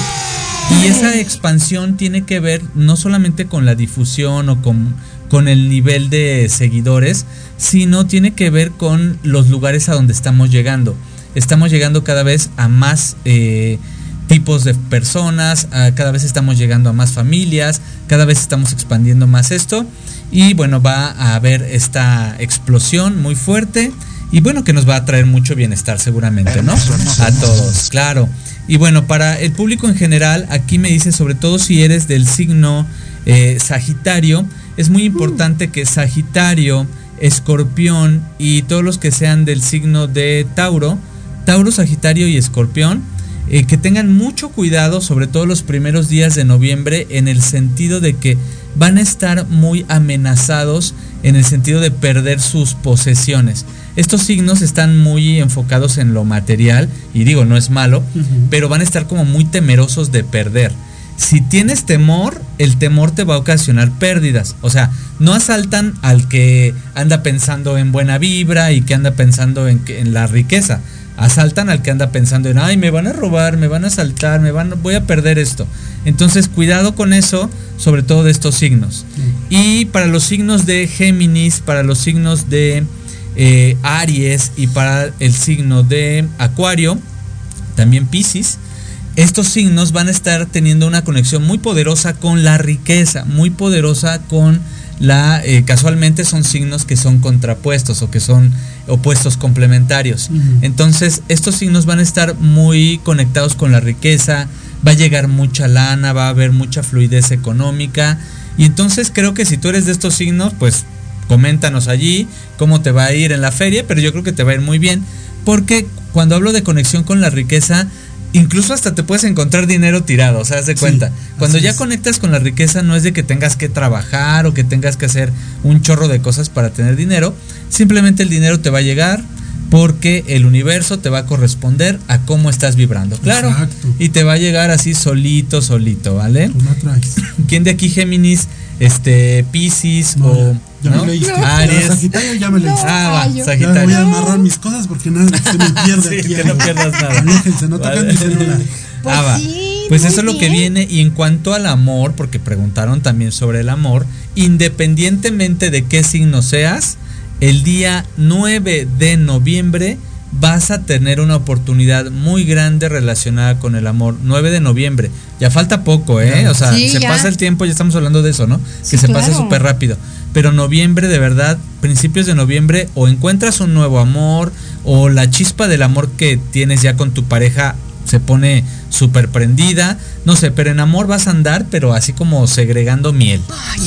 Y esa expansión tiene que ver no solamente con la difusión o con, con el nivel de seguidores, sino tiene que ver con los lugares a donde estamos llegando. Estamos llegando cada vez a más eh, tipos de personas, a- cada vez estamos llegando a más familias, cada vez estamos expandiendo más esto. Y bueno, va a haber esta explosión muy fuerte y bueno, que nos va a traer mucho bienestar seguramente, ¿no? A todos, claro. Y bueno, para el público en general, aquí me dice, sobre todo si eres del signo eh, Sagitario, es muy importante que Sagitario, Escorpión y todos los que sean del signo de Tauro, Tauro, Sagitario y Escorpión, eh, que tengan mucho cuidado, sobre todo los primeros días de noviembre, en el sentido de que van a estar muy amenazados en el sentido de perder sus posesiones. Estos signos están muy enfocados en lo material, y digo, no es malo, pero van a estar como muy temerosos de perder. Si tienes temor, el temor te va a ocasionar pérdidas. O sea, no asaltan al que anda pensando en buena vibra y que anda pensando en, la riqueza. Asaltan al que anda pensando en, ay, me van a robar, me van a asaltar, me van, voy a perder esto. Entonces, cuidado con eso, sobre todo de estos signos. Y para los signos de Géminis, para los signos de eh, Aries y para el signo de Acuario, también Piscis, estos signos van a estar teniendo una conexión muy poderosa con la riqueza, muy poderosa con la... eh, casualmente son signos que son contrapuestos o que son opuestos complementarios. Entonces estos signos van a estar muy conectados con la riqueza, va a llegar mucha lana, va a haber mucha fluidez económica. Y entonces creo que si tú eres de estos signos, pues coméntanos allí cómo te va a ir en la feria, pero yo creo que te va a ir muy bien, porque cuando hablo de conexión con la riqueza, incluso hasta te puedes encontrar dinero tirado, o sea, haz de Sí, cuenta. Cuando ya es. conectas con la riqueza no es de que tengas que trabajar o que tengas que hacer un chorro de cosas para tener dinero, simplemente el dinero te va a llegar porque el universo te va a corresponder a cómo estás vibrando, claro. Exacto. Y te va a llegar así solito, solito, ¿vale? Tú la traes. ¿Quién de aquí Géminis, este Piscis No, o ya, ya ¿no? me leíste. Aries? Sagitario ya me leíste. Ah, va, Ya Sagitario. voy a amarrar mis cosas porque nada se me pierde Sí, aquí. que no algo. pierdas nada. Aléjense, no toquen Vale. mi celular. Pues Ah, va. sí, Pues eso es lo que viene. Y en cuanto al amor, porque preguntaron también sobre el amor, independientemente de qué signo seas, el día 9 de noviembre vas a tener una oportunidad muy grande relacionada con el amor. 9 de noviembre. Ya falta poco, ¿eh? O sea, Sí, se ya. pasa el tiempo, ya estamos hablando de eso, ¿no? Sí, que se pasa claro. súper rápido. Pero noviembre, de verdad, principios de noviembre, o encuentras un nuevo amor, o la chispa del amor que tienes ya con tu pareja se pone súper prendida, no sé, pero en amor vas a andar, pero así como segregando miel.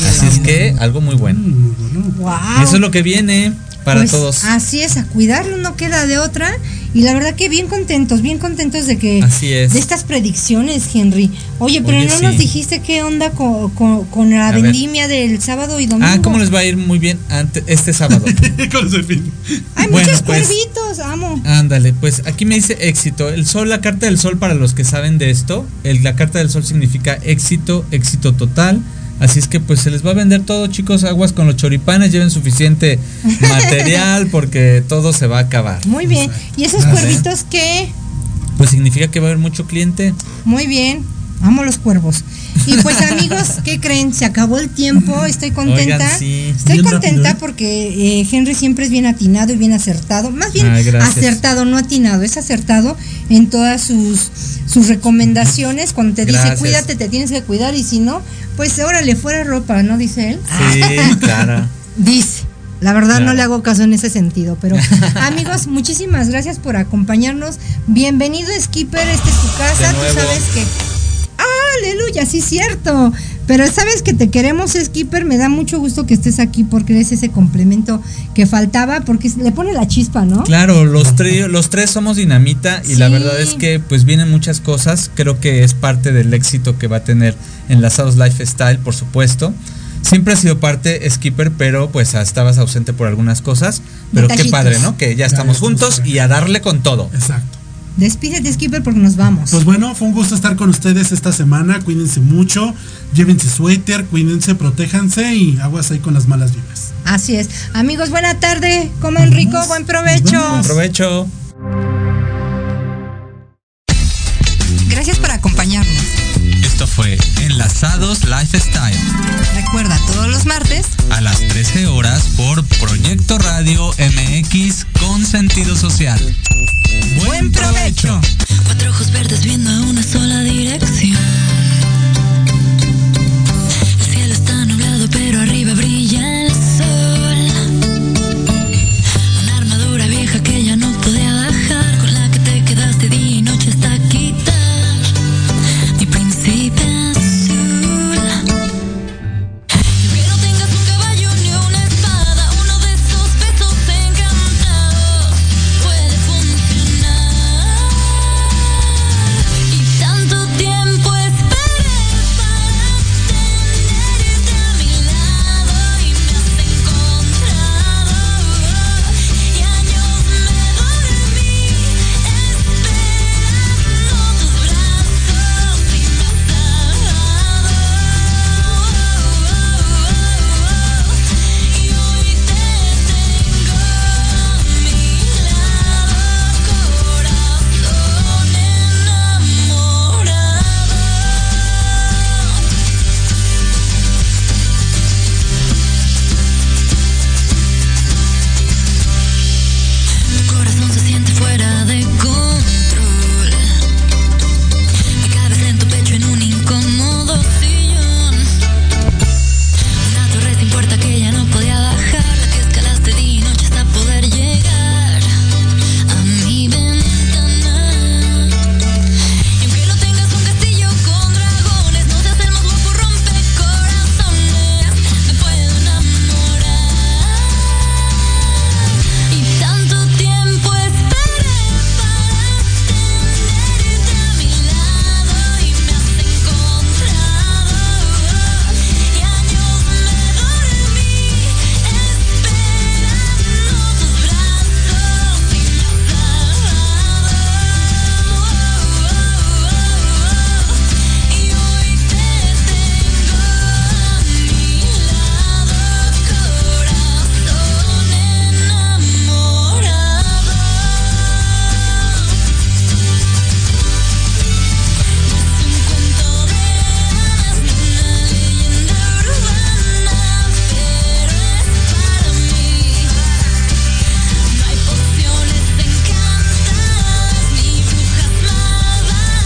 así es que algo muy bueno. Mm. Wow. Eso es lo que viene para Pues, todos. Así es, a cuidarlo no queda de otra. Y la verdad que bien contentos, bien contentos de que Así es. de estas predicciones, Henry. Oye, pero Oye, no sí. nos dijiste qué onda con, con- con la A ver. vendimia del sábado y domingo. Ah, ¿cómo les va a ir muy bien ante este sábado? Con ese fin. Hay Bueno, muchos pues. cuervitos, amo. Ándale, pues aquí me dice éxito. El sol, la carta del sol, para los que saben de esto, el- la carta del sol significa éxito, éxito total. Así es que pues se les va a vender todo, chicos, aguas con los choripanes, lleven suficiente material porque todo se va a acabar. Muy bien. ¿Y esos Ah, cuervitos qué? Pues significa que va a haber mucho cliente. Muy bien. Amo los cuervos. Y pues amigos, ¿qué creen? Se acabó el tiempo, estoy contenta. Oigan, sí. Estoy Bien contenta rápido, porque eh, Henry siempre es bien atinado y bien acertado. Más bien gracias. acertado, no atinado, es acertado en todas sus, sus recomendaciones. Cuando te dice cuídate, te tienes que cuidar y si no, pues órale, fuera ropa, ¿no? Dice él. Sí, claro. Dice. La verdad no Claro. le hago caso en ese sentido, pero amigos, muchísimas gracias por acompañarnos. Bienvenido Skipper, esta es tu casa, tú sabes que aleluya, sí cierto. Pero sabes que te queremos, Skipper. Me da mucho gusto que estés aquí porque eres ese complemento que faltaba, porque le pone la chispa, ¿no? Claro, los, tres somos dinamita y la verdad es que pues vienen muchas cosas. Creo que es parte del éxito que va a tener Enlazados Lifestyle, por supuesto. Siempre ha sido parte Skipper, pero pues estabas ausente por algunas cosas. Pero qué padre, ¿no? Que ya estamos juntos y a darle con todo. Exacto. Despídete, Skipper, porque nos vamos. Pues bueno, fue un gusto estar con ustedes esta semana. Cuídense mucho, llévense suéter, cuídense, protéjanse y aguas ahí con las malas vibras. Así es. Amigos, buena tarde. Coman rico, buen provecho. Nos vemos. Aprovecho. Gracias por acompañarnos. Esto fue Enlazados Lifestyle Recuerda, todos los martes a las 13 horas por Proyecto Radio MX con sentido social. Buen provecho. Cuatro ojos verdes viendo a una sola dirección.